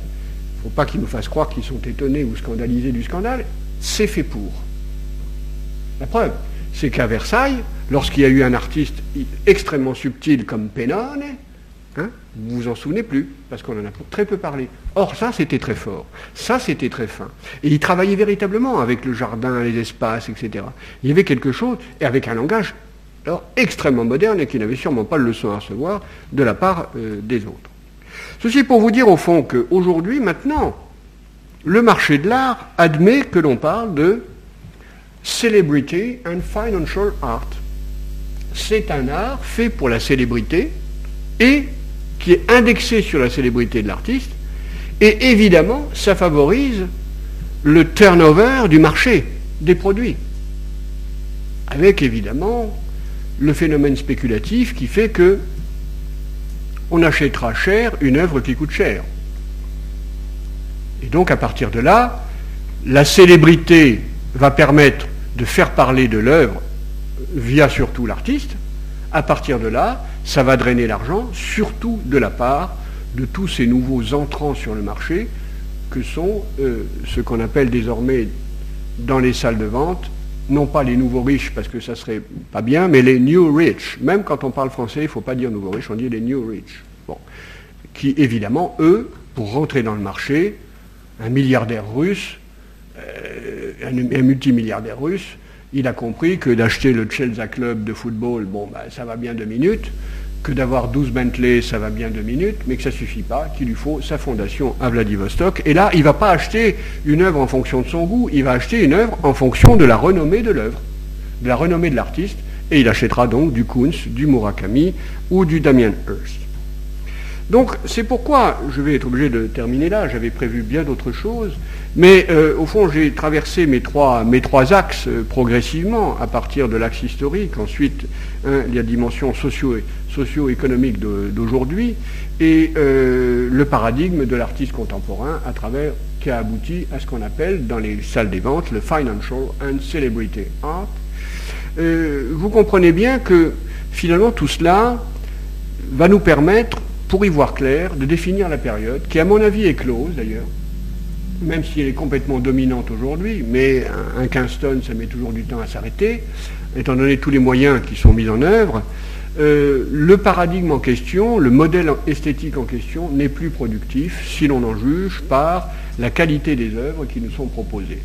ne faut pas qu'ils nous fassent croire qu'ils sont étonnés ou scandalisés du scandale, c'est fait pour. La preuve, c'est qu'à Versailles, lorsqu'il y a eu un artiste extrêmement subtil comme Pennone, hein, vous vous en souvenez plus, parce qu'on en a très peu parlé. Or, ça, c'était très fort. Ça, c'était très fin. Et il travaillait véritablement avec le jardin, les espaces, etc. Il y avait quelque chose, et avec un langage alors, extrêmement moderne et qui n'avait sûrement pas le leçon à recevoir de la part euh, des autres. Ceci pour vous dire au fond qu'aujourd'hui, maintenant, le marché de l'art admet que l'on parle de celebrity and financial art. C'est un art fait pour la célébrité et qui est indexé sur la célébrité de l'artiste. Et évidemment, ça favorise le turnover du marché des produits. Avec évidemment le phénomène spéculatif qui fait que on achètera cher une œuvre qui coûte cher. Et donc à partir de là, la célébrité va permettre de faire parler de l'œuvre via surtout l'artiste. À partir de là, ça va drainer l'argent, surtout de la part de tous ces nouveaux entrants sur le marché que sont euh, ce qu'on appelle désormais dans les salles de vente non pas les nouveaux riches, parce que ça serait pas bien, mais les new rich. Même quand on parle français, il ne faut pas dire nouveaux riches, on dit les new rich. Bon. qui évidemment, eux, pour rentrer dans le marché, un milliardaire russe, euh, un, multimilliardaire russe, il a compris que d'acheter le Chelsea Club de football, ben, ça va bien deux minutes, que d'avoir 12 Bentley, ça va bien deux minutes, mais que ça ne suffit pas, qu'il lui faut sa fondation à Vladivostok. Et là, il ne va pas acheter une œuvre en fonction de son goût, il va acheter une œuvre en fonction de la renommée de l'œuvre, de la renommée de l'artiste, et il achètera donc du Kunz, du Murakami ou du Damien Hirst. Donc c'est pourquoi je vais être obligé de terminer là, j'avais prévu bien d'autres choses, mais euh, au fond j'ai traversé mes trois, mes trois axes euh, progressivement, à partir de l'axe historique, ensuite la dimension socio-économique d'aujourd'hui, et euh, le paradigme de l'artiste contemporain à travers qui a abouti à ce qu'on appelle dans les salles des ventes le Financial and Celebrity Art. vous comprenez bien que finalement tout cela va nous permettre pour y voir clair, de définir la période, qui à mon avis est close d'ailleurs, même si elle est complètement dominante aujourd'hui, mais un, 15 tonnes, ça met toujours du temps à s'arrêter, étant donné tous les moyens qui sont mis en œuvre, euh, le paradigme en question, le modèle esthétique en question n'est plus productif si l'on en juge par la qualité des œuvres qui nous sont proposées.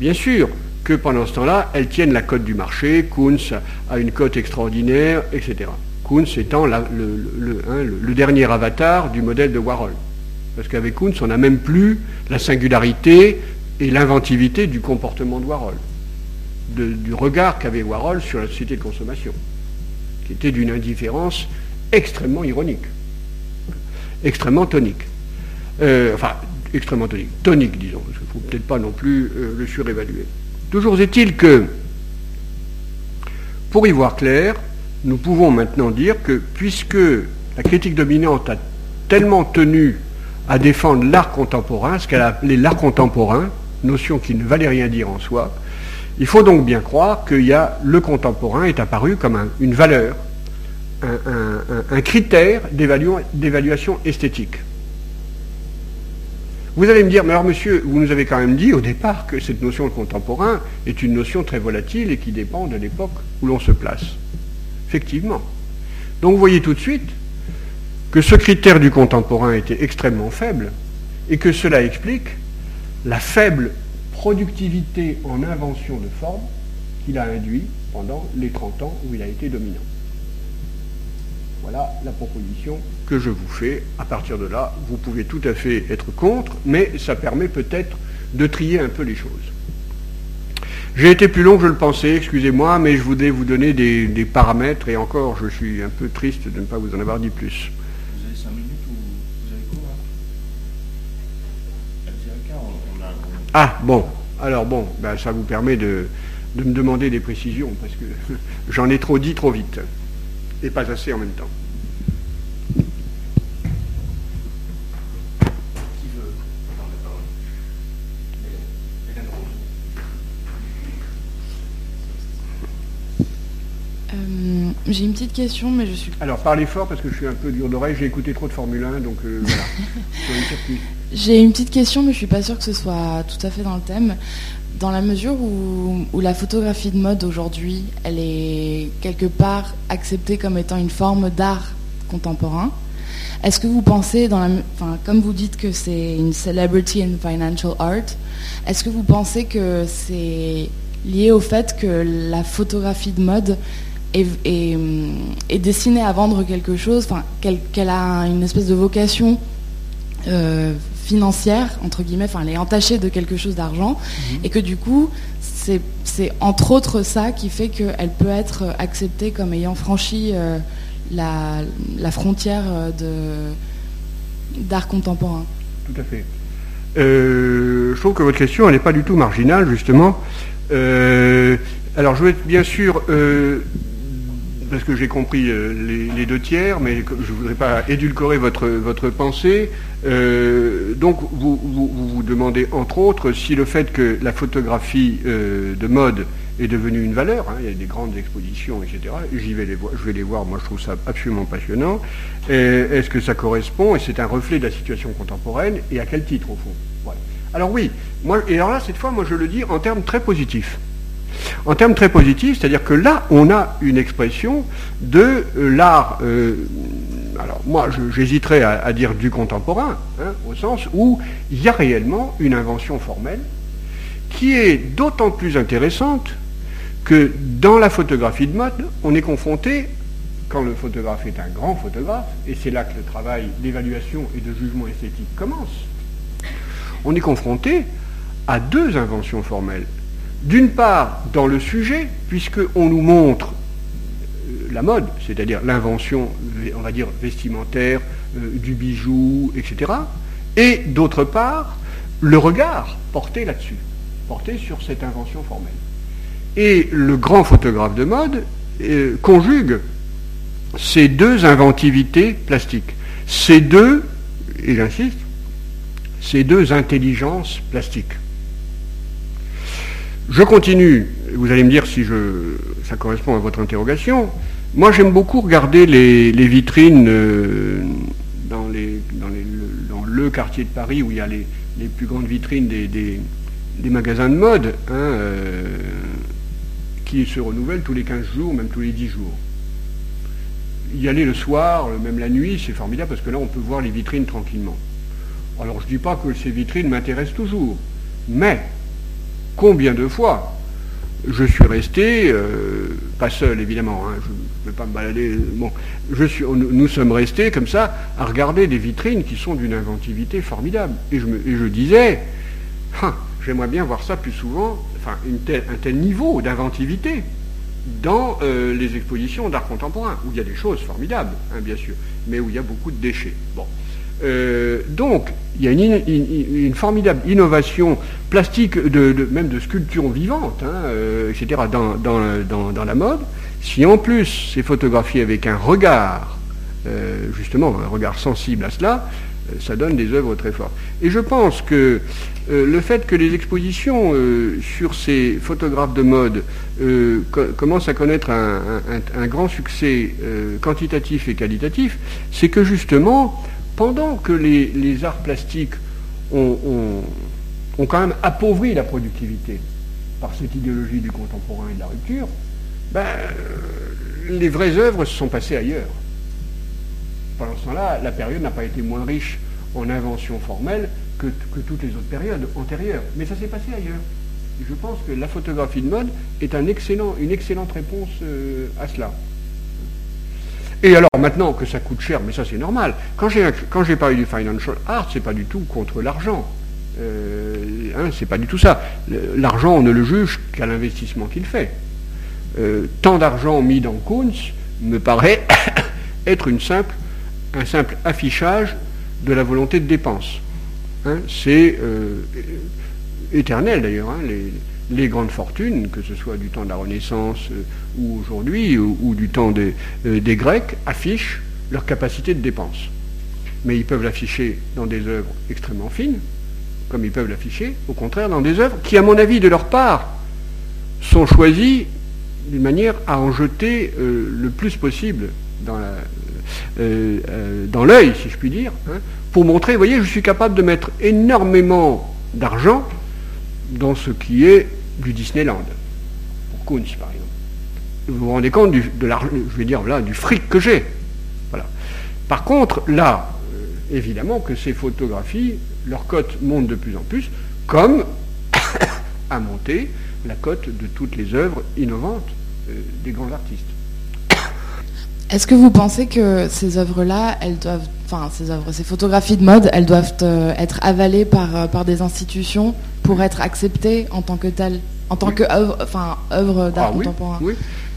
Bien sûr que pendant ce temps-là, elles tiennent la cote du marché, Kunz a une cote extraordinaire, etc. Kunz étant hein, le, dernier avatar du modèle de Warhol. Parce qu'avec Kunz, on n'a même plus la singularité et l'inventivité du comportement de Warhol, du regard qu'avait Warhol sur la société de consommation, qui était d'une indifférence extrêmement ironique, extrêmement tonique. Euh, enfin, extrêmement tonique, tonique disons, parce qu'il ne faut peut-être pas non plus euh, le surévaluer. Toujours est-il que, pour y voir clair, nous pouvons maintenant dire que puisque la critique dominante a tellement tenu à défendre l'art contemporain, ce qu'elle a appelé l'art contemporain, notion qui ne valait rien dire en soi, il faut donc bien croire que le contemporain est apparu comme une valeur, un, critère d'évaluation esthétique. Vous allez me dire, mais alors monsieur, vous nous avez quand même dit au départ que cette notion de contemporain est une notion très volatile et qui dépend de l'époque où l'on se place. Effectivement. Donc vous voyez tout de suite que ce critère du contemporain était extrêmement faible et que cela explique la faible productivité en invention de forme qu'il a induit pendant les 30 ans où il a été dominant. Voilà la proposition que je vous fais. À partir de là, vous pouvez tout à fait être contre, mais ça permet peut-être de trier un peu les choses. J'ai été plus long que je le pensais, excusez-moi, mais je voulais vous donner des, paramètres et encore, je suis un peu triste de ne pas vous en avoir dit plus. Vous avez 5 minutes ou vous avez quoi Ah, bon. Alors bon, ben, ça vous permet de, de me demander des précisions, parce que [LAUGHS] j'en ai trop dit trop vite, et pas assez en même temps. J'ai une petite question, mais je suis. Alors parlez fort parce que je suis un peu dur d'oreille, j'ai écouté trop de Formule 1, donc euh, voilà. [LAUGHS] j'ai une petite question, mais je suis pas sûre que ce soit tout à fait dans le thème. Dans la mesure où, la photographie de mode aujourd'hui, elle est quelque part acceptée comme étant une forme d'art contemporain, est-ce que vous pensez, dans la, enfin, comme vous dites que c'est une celebrity and financial art, est-ce que vous pensez que c'est lié au fait que la photographie de mode est, destinée à vendre quelque chose, qu'elle a une espèce de vocation euh, financière, entre guillemets, enfin, elle est entachée de quelque chose d'argent, mhm. et que du coup, c'est entre autres ça qui fait qu'elle peut être acceptée comme ayant franchi euh, la, frontière euh, d'art contemporain. Tout à fait. je trouve que votre question, elle n'est pas du tout marginale, justement. alors, je vais bien sûr parce que j'ai compris euh, les, deux tiers, mais je ne voudrais pas édulcorer votre, votre pensée. Euh, donc, vous, vous, demandez, entre autres, si le fait que la photographie euh, de mode est devenue une valeur, hein, il y a des grandes expositions, etc., j'y vais les voir, je vais les voir, moi je trouve ça absolument passionnant, est-ce que ça correspond, et c'est un reflet de la situation contemporaine, et à quel titre, au fond? Alors oui, moi, et alors là, cette fois, moi je le dis en termes très positifs. En termes très positifs, c'est-à-dire que là, on a une expression de euh, l'art, euh, alors moi j'hésiterais à, dire du contemporain, hein, au sens où il y a réellement une invention formelle qui est d'autant plus intéressante que dans la photographie de mode, on est confronté, quand le photographe est un grand photographe, et c'est là que le travail d'évaluation et de jugement esthétique commence, on est confronté à deux inventions formelles. D'une part, dans le sujet, puisqu'on nous montre euh, la mode, c'est-à-dire l'invention, on va dire, vestimentaire, euh, du bijou, etc. Et d'autre part, le regard porté là-dessus, porté sur cette invention formelle. Et le grand photographe de mode euh, conjugue ces deux inventivités plastiques, ces deux, et j'insiste, ces deux intelligences plastiques. Je continue, vous allez me dire si je, ça correspond à votre interrogation. Moi, j'aime beaucoup regarder les, vitrines euh, dans, le, quartier de Paris où il y a les, plus grandes vitrines des, magasins de mode, hein, euh, qui se renouvellent tous les 15 jours, même tous les 10 jours. Y aller le soir, même la nuit, c'est formidable parce que là, on peut voir les vitrines tranquillement. Alors, je ne dis pas que ces vitrines m'intéressent toujours, mais combien de fois je suis resté, euh, pas seul évidemment, hein, je ne vais pas me balader, bon, nous sommes restés comme ça à regarder des vitrines qui sont d'une inventivité formidable. Et je disais, hein, j'aimerais bien voir ça plus souvent, enfin un tel niveau d'inventivité dans euh, les expositions d'art contemporain, où il y a des choses formidables, hein, bien sûr, mais où il y a beaucoup de déchets. Bon. Euh, donc, il y a une, formidable innovation plastique, même de sculpture vivante, hein, euh, etc., dans, la mode. Si en plus c'est photographié avec un regard, euh, justement, un regard sensible à cela, ça donne des œuvres très fortes. Et je pense que le fait que les expositions sur ces photographes de mode commencent à connaître un grand succès quantitatif et qualitatif, c'est que justement, pendant que les, arts plastiques ont, quand même appauvri la productivité par cette idéologie du contemporain et de la rupture, ben, les vraies œuvres se sont passées ailleurs. Pendant ce temps-là, la période n'a pas été moins riche en inventions formelles que, toutes les autres périodes antérieures. Mais ça s'est passé ailleurs. Je pense que la photographie de mode est une excellente réponse euh, à cela. Et alors maintenant que ça coûte cher, mais ça c'est normal. Quand j'ai parlé du financial art, c'est pas du tout contre l'argent. Euh, hein, c'est pas du tout ça. L'argent, on ne le juge qu'à l'investissement qu'il fait. Euh, tant d'argent mis dans Kunz me paraît [COUGHS] être une simple, un simple affichage de la volonté de dépense. Hein, c'est euh, éternel d'ailleurs. Hein, les grandes fortunes, que ce soit du temps de la Renaissance euh, ou aujourd'hui, ou, du temps des, euh, des, Grecs, affichent leur capacité de dépense. Mais ils peuvent l'afficher dans des œuvres extrêmement fines, comme ils peuvent l'afficher, au contraire, dans des œuvres qui, à mon avis, de leur part, sont choisies d'une manière à en jeter euh, le plus possible dans dans l'œil, si je puis dire, hein, pour montrer, vous voyez, je suis capable de mettre énormément d'argent dans ce qui est du Disneyland, pour Kunz par exemple. Vous vous rendez compte du, je vais dire là, du fric que j'ai. Par contre, là, euh, évidemment que ces photographies, leur cote monte de plus en plus, comme [COUGHS] a monté la cote de toutes les œuvres innovantes euh, des grands artistes. Est-ce que vous pensez que ces œuvres-là, elles doivent, enfin ces œuvres, ces photographies de mode, elles doivent euh, être avalées par, par des institutions pour être acceptées en tant que telles en tant que œuvre, enfin, œuvre d'art ah contemporain? Oui.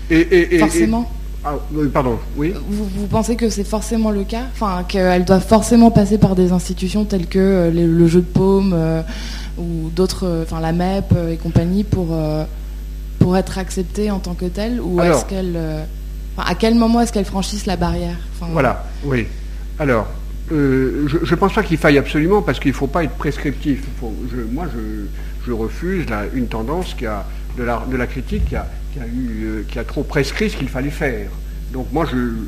Et, forcément? Ah, pardon, oui. Vous, pensez que c'est forcément le cas? Enfin, qu'elles doivent forcément passer par des institutions telles que euh, le jeu de paume euh, ou d'autres, euh, enfin la MEP et compagnie pour, pour être acceptées en tant que telles Ou est-ce qu'elles. À quel moment est-ce qu'elles franchissent la barrière Voilà, oui. Alors, je ne pense pas qu'il faille absolument parce qu'il ne faut pas être prescriptif. moi, je, refuse une tendance qui a, de, la, critique qui a, eu, euh, qui a trop prescrit ce qu'il fallait faire. Donc moi,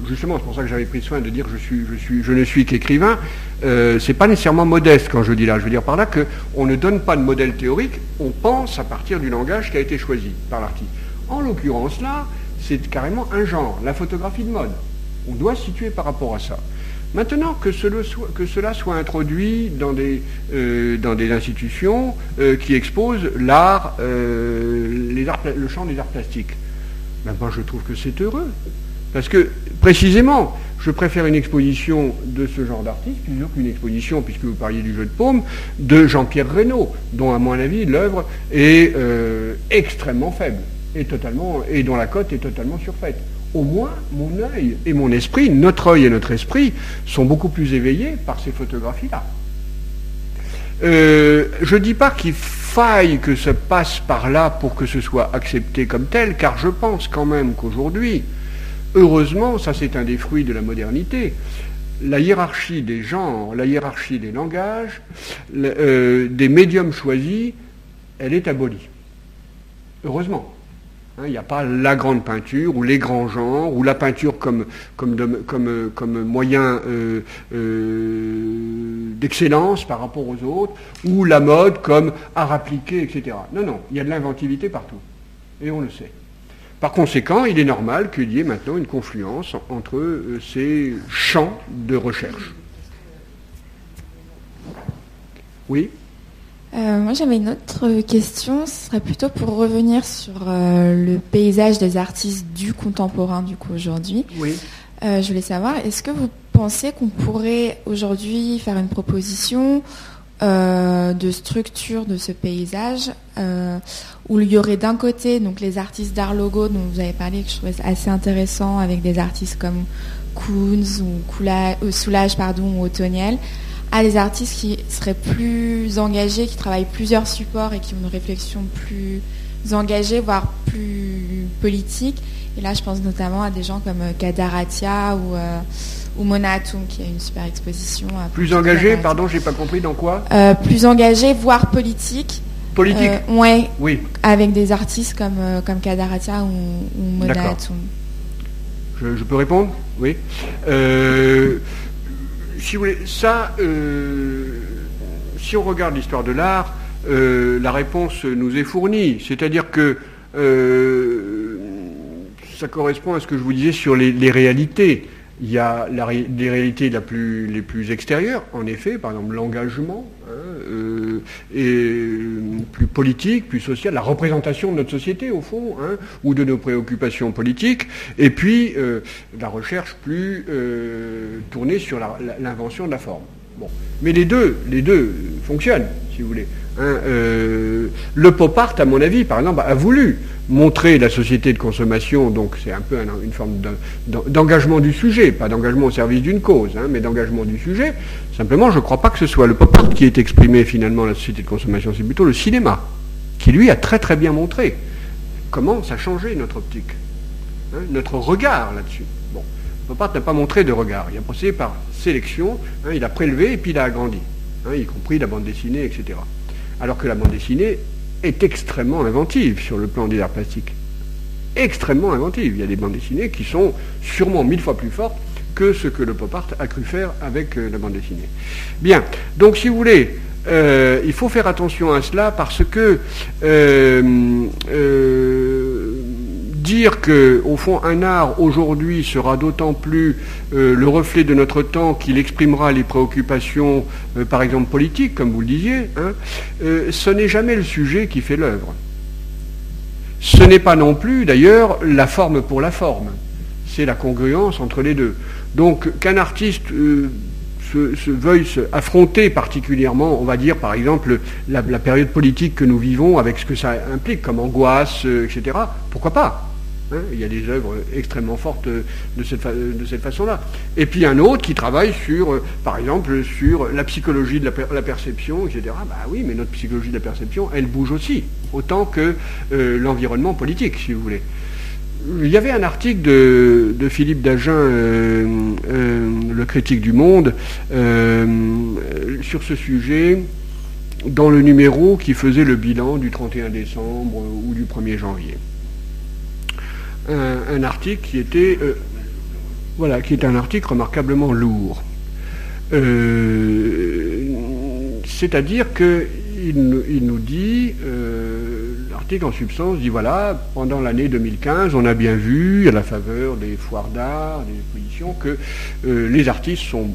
justement, c'est pour ça que j'avais pris soin de dire que je ne suis qu'écrivain. Euh, c'est pas nécessairement modeste quand je dis là. Je veux dire par là qu'on ne donne pas de modèle théorique, on pense à partir du langage qui a été choisi par l'artiste. En l'occurrence là, c'est carrément un genre, la photographie de mode. On doit se situer par rapport à ça. Maintenant que, cela soit introduit dans des, euh, institutions euh, qui exposent euh, le champ des arts plastiques, ben je trouve que c'est heureux. Parce que précisément, je préfère une exposition de ce genre d'artiste plutôt qu'une exposition, puisque vous parliez du jeu de paume, de Jean-Pierre Reynaud, dont à mon avis l'œuvre est extrêmement faible et, totalement, et dont la cote est totalement surfaite au moins mon œil et mon esprit, notre œil et notre esprit, sont beaucoup plus éveillés par ces photographies-là. Euh, je ne dis pas qu'il faille que ça passe par là pour que ce soit accepté comme tel, car je pense quand même qu'aujourd'hui, heureusement, ça c'est un des fruits de la modernité, la hiérarchie des genres, la hiérarchie des langages, euh, des médiums choisis, elle est abolie. Heureusement. Hein, il n'y a pas la grande peinture ou les grands genres ou la peinture comme, moyen euh, euh, d'excellence par rapport aux autres ou la mode comme art appliqué, etc. Non, non, il y a de l'inventivité partout. Et on le sait. Par conséquent, il est normal qu'il y ait maintenant une confluence entre euh, ces champs de recherche. Oui? Euh, moi, j'avais une autre question. Ce serait plutôt pour revenir sur euh, le paysage des artistes du contemporain, du coup, aujourd'hui. Oui. Euh, je voulais savoir, est-ce que vous pensez qu'on pourrait aujourd'hui faire une proposition de structure de ce paysage où il y aurait d'un côté donc les artistes d'art logo dont vous avez parlé que je trouvais assez intéressant avec des artistes comme Koons ou Soulage pardon ou Otoniel à des artistes qui seraient plus engagés, qui travaillent plusieurs supports et qui ont une réflexion plus engagée, voire plus politique. Et là, je pense notamment à des gens comme euh, Kadaratia ou, euh, ou Mona Atum, qui a une super exposition. plus engagé, pardon, j'ai pas compris dans quoi euh, Plus engagé, voire politique. Politique ouais, Oui. Avec des artistes comme, comme Kadaratia ou, ou Mona Atum. Je, je, peux répondre? Oui si vous voulez, ça, euh, si on regarde l'histoire de l'art, euh, la réponse nous est fournie. C'est-à-dire que euh, ça correspond à ce que je vous disais sur les, réalités. Il y a les réalités les plus extérieures, en effet, par exemple l'engagement, hein, et plus politique, plus social, la représentation de notre société au fond, hein, ou de nos préoccupations politiques, et puis euh, la recherche plus euh, tournée sur l'invention de la forme. Mais les deux fonctionnent, si vous voulez. Hein, euh, le pop art, à mon avis, par exemple, a voulu montrer la société de consommation, donc c'est un peu une forme d'engagement du sujet, pas d'engagement au service d'une cause, hein, mais d'engagement du sujet. Simplement, je ne crois pas que ce soit le pop art qui est exprimé finalement la société de consommation, c'est plutôt le cinéma, qui lui a très très bien montré comment ça changeait notre optique, hein, notre regard là-dessus. Bon, le pop art n'a pas montré de regard, il a procédé par sélection, il a prélevé et puis il a agrandi, y compris la bande dessinée, etc alors que la bande dessinée est extrêmement inventive sur le plan des arts plastiques. Extrêmement inventive. Il y a des bandes dessinées qui sont sûrement mille fois plus fortes que ce que le pop art a cru faire avec euh, la bande dessinée. Bien, donc si vous voulez, euh, il faut faire attention à cela parce que euh, dire que, au fond, un art aujourd'hui sera d'autant plus euh, le reflet de notre temps qu'il exprimera les préoccupations, euh, par exemple politiques, comme vous le disiez, hein, euh, ce n'est jamais le sujet qui fait l'œuvre. Ce n'est pas non plus, d'ailleurs, la forme pour la forme. C'est la congruence entre les deux. Donc, qu'un artiste veuille affronter particulièrement, on va dire par exemple la, période politique que nous vivons avec ce que ça implique comme angoisse, etc. Pourquoi pas? Hein, il y a des œuvres extrêmement fortes de cette, de cette façon-là. Et puis un autre qui travaille sur, euh, par exemple, sur la psychologie de la, perception, etc. Bah oui, mais notre psychologie de la perception, elle bouge aussi, autant que euh, l'environnement politique, si vous voulez. Il y avait un article de, Philippe Dagen, euh, le critique du Monde, sur ce sujet, dans le numéro qui faisait le bilan du 31 décembre ou du 1er janvier un, article qui était, euh, voilà, qui est un article remarquablement lourd. Euh, c'est-à-dire qu'il il nous dit, euh, l'article, en substance, dit voilà, pendant l'année 2015, on a bien vu, à la faveur des foires d'art, des expositions, que les artistes sont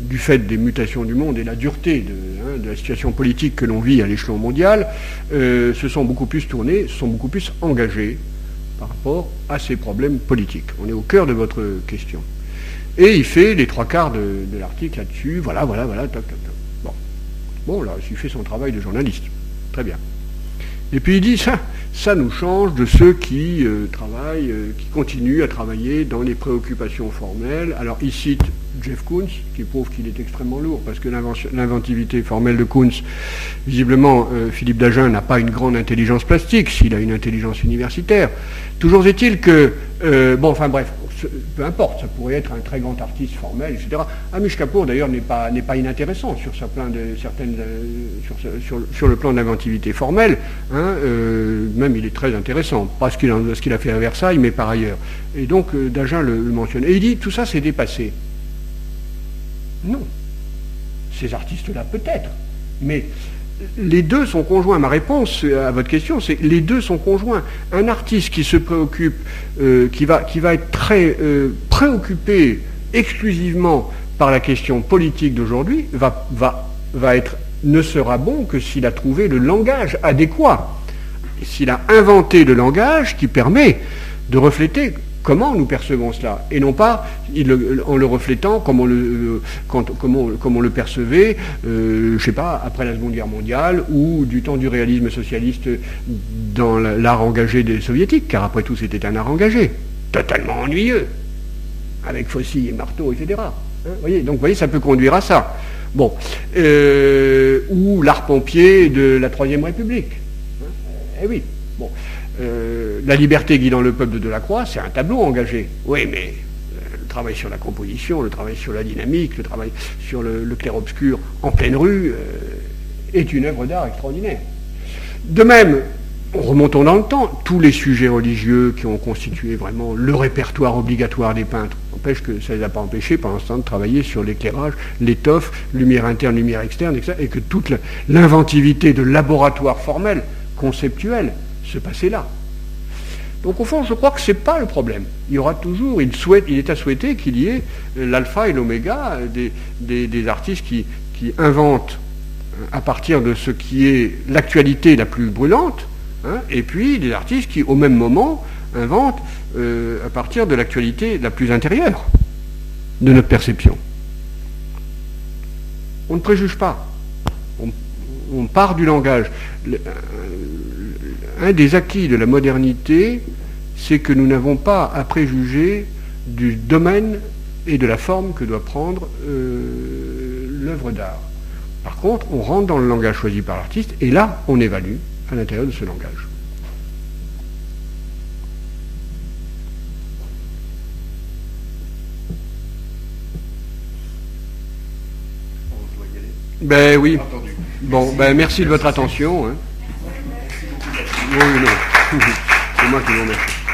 du fait des mutations du monde et la dureté de, hein, la situation politique que l'on vit à l'échelon mondial, se sont beaucoup plus tournés, se sont beaucoup plus engagés par rapport à ces problèmes politiques. On est au cœur de votre question. Et il fait les trois quarts de, l'article là-dessus, voilà, voilà, voilà, toc, toc. Bon. Bon, là, il fait son travail de journaliste. Très bien. Et puis il dit, ça, ça nous change de ceux qui euh, travaillent, euh, qui continuent à travailler dans les préoccupations formelles. Alors il cite Jeff Koons, qui prouve qu'il est extrêmement lourd, parce que l'inventivité formelle de Koons, visiblement, euh, Philippe Dagen n'a pas une grande intelligence plastique, s'il a une intelligence universitaire. Toujours est-il que, bon, enfin bref, peu importe, ça pourrait être un très grand artiste formel, etc. Amish Kapoor, d'ailleurs, n'est pas, pas inintéressant sur, de, certaines, euh, sur, le plan de l'inventivité formelle. Hein, euh, même, il est très intéressant, pas ce qu'il a, fait à Versailles, mais par ailleurs. Et donc, euh, Dagen le, le mentionne. Et il dit, tout ça, c'est dépassé. Non. Ces artistes-là, peut-être. Mais les deux sont conjoints. Ma réponse à votre question, c'est les deux sont conjoints. Un artiste qui se préoccupe, euh, qui, va, être très euh, préoccupé exclusivement par la question politique d'aujourd'hui, ne sera bon que s'il a trouvé le langage adéquat, s'il a inventé le langage qui permet de refléter comment nous percevons cela, et non pas en le reflétant comme on le, euh, le percevait, euh, je ne sais pas, après la Seconde Guerre mondiale ou du temps du réalisme socialiste dans l'art engagé des soviétiques, car après tout c'était un art engagé, totalement ennuyeux, avec faucilles et marteaux, etc. Hein, voyez Donc vous voyez, ça peut conduire à ça. Bon, euh, ou l'art pompier de la Troisième République. Hein, eh oui, bon. Euh, la liberté guidant le peuple de Delacroix, c'est un tableau engagé. Oui, mais euh, le travail sur la composition, le travail sur la dynamique, le travail sur le, clair-obscur en pleine rue euh, est une œuvre d'art extraordinaire. De même, remontons dans le temps, tous les sujets religieux qui ont constitué vraiment le répertoire obligatoire des peintres, n'empêche que ça ne les a pas empêchés pendant ce de travailler sur l'éclairage, l'étoffe, lumière interne, lumière externe, etc., et que toute l'inventivité de laboratoire formel, conceptuel, se passer là. Donc au fond, je crois que ce n'est pas le problème. Il y aura toujours, il, est à souhaiter qu'il y ait l'alpha et l'oméga des, artistes qui, inventent euh, à partir de ce qui est l'actualité la plus brûlante, hein, et puis des artistes qui, au même moment, inventent euh, à partir de l'actualité la plus intérieure de notre perception. On ne préjuge pas. On, part du langage. Euh, un des acquis de la modernité, c'est que nous n'avons pas à préjuger du domaine et de la forme que doit prendre euh, l'œuvre d'art. Par contre, on rentre dans le langage choisi par l'artiste, et là, on évalue à l'intérieur de ce langage. Ben oui. Bon, ben merci de votre attention. Hein. Oui, non. C'est moi qui vous remercie.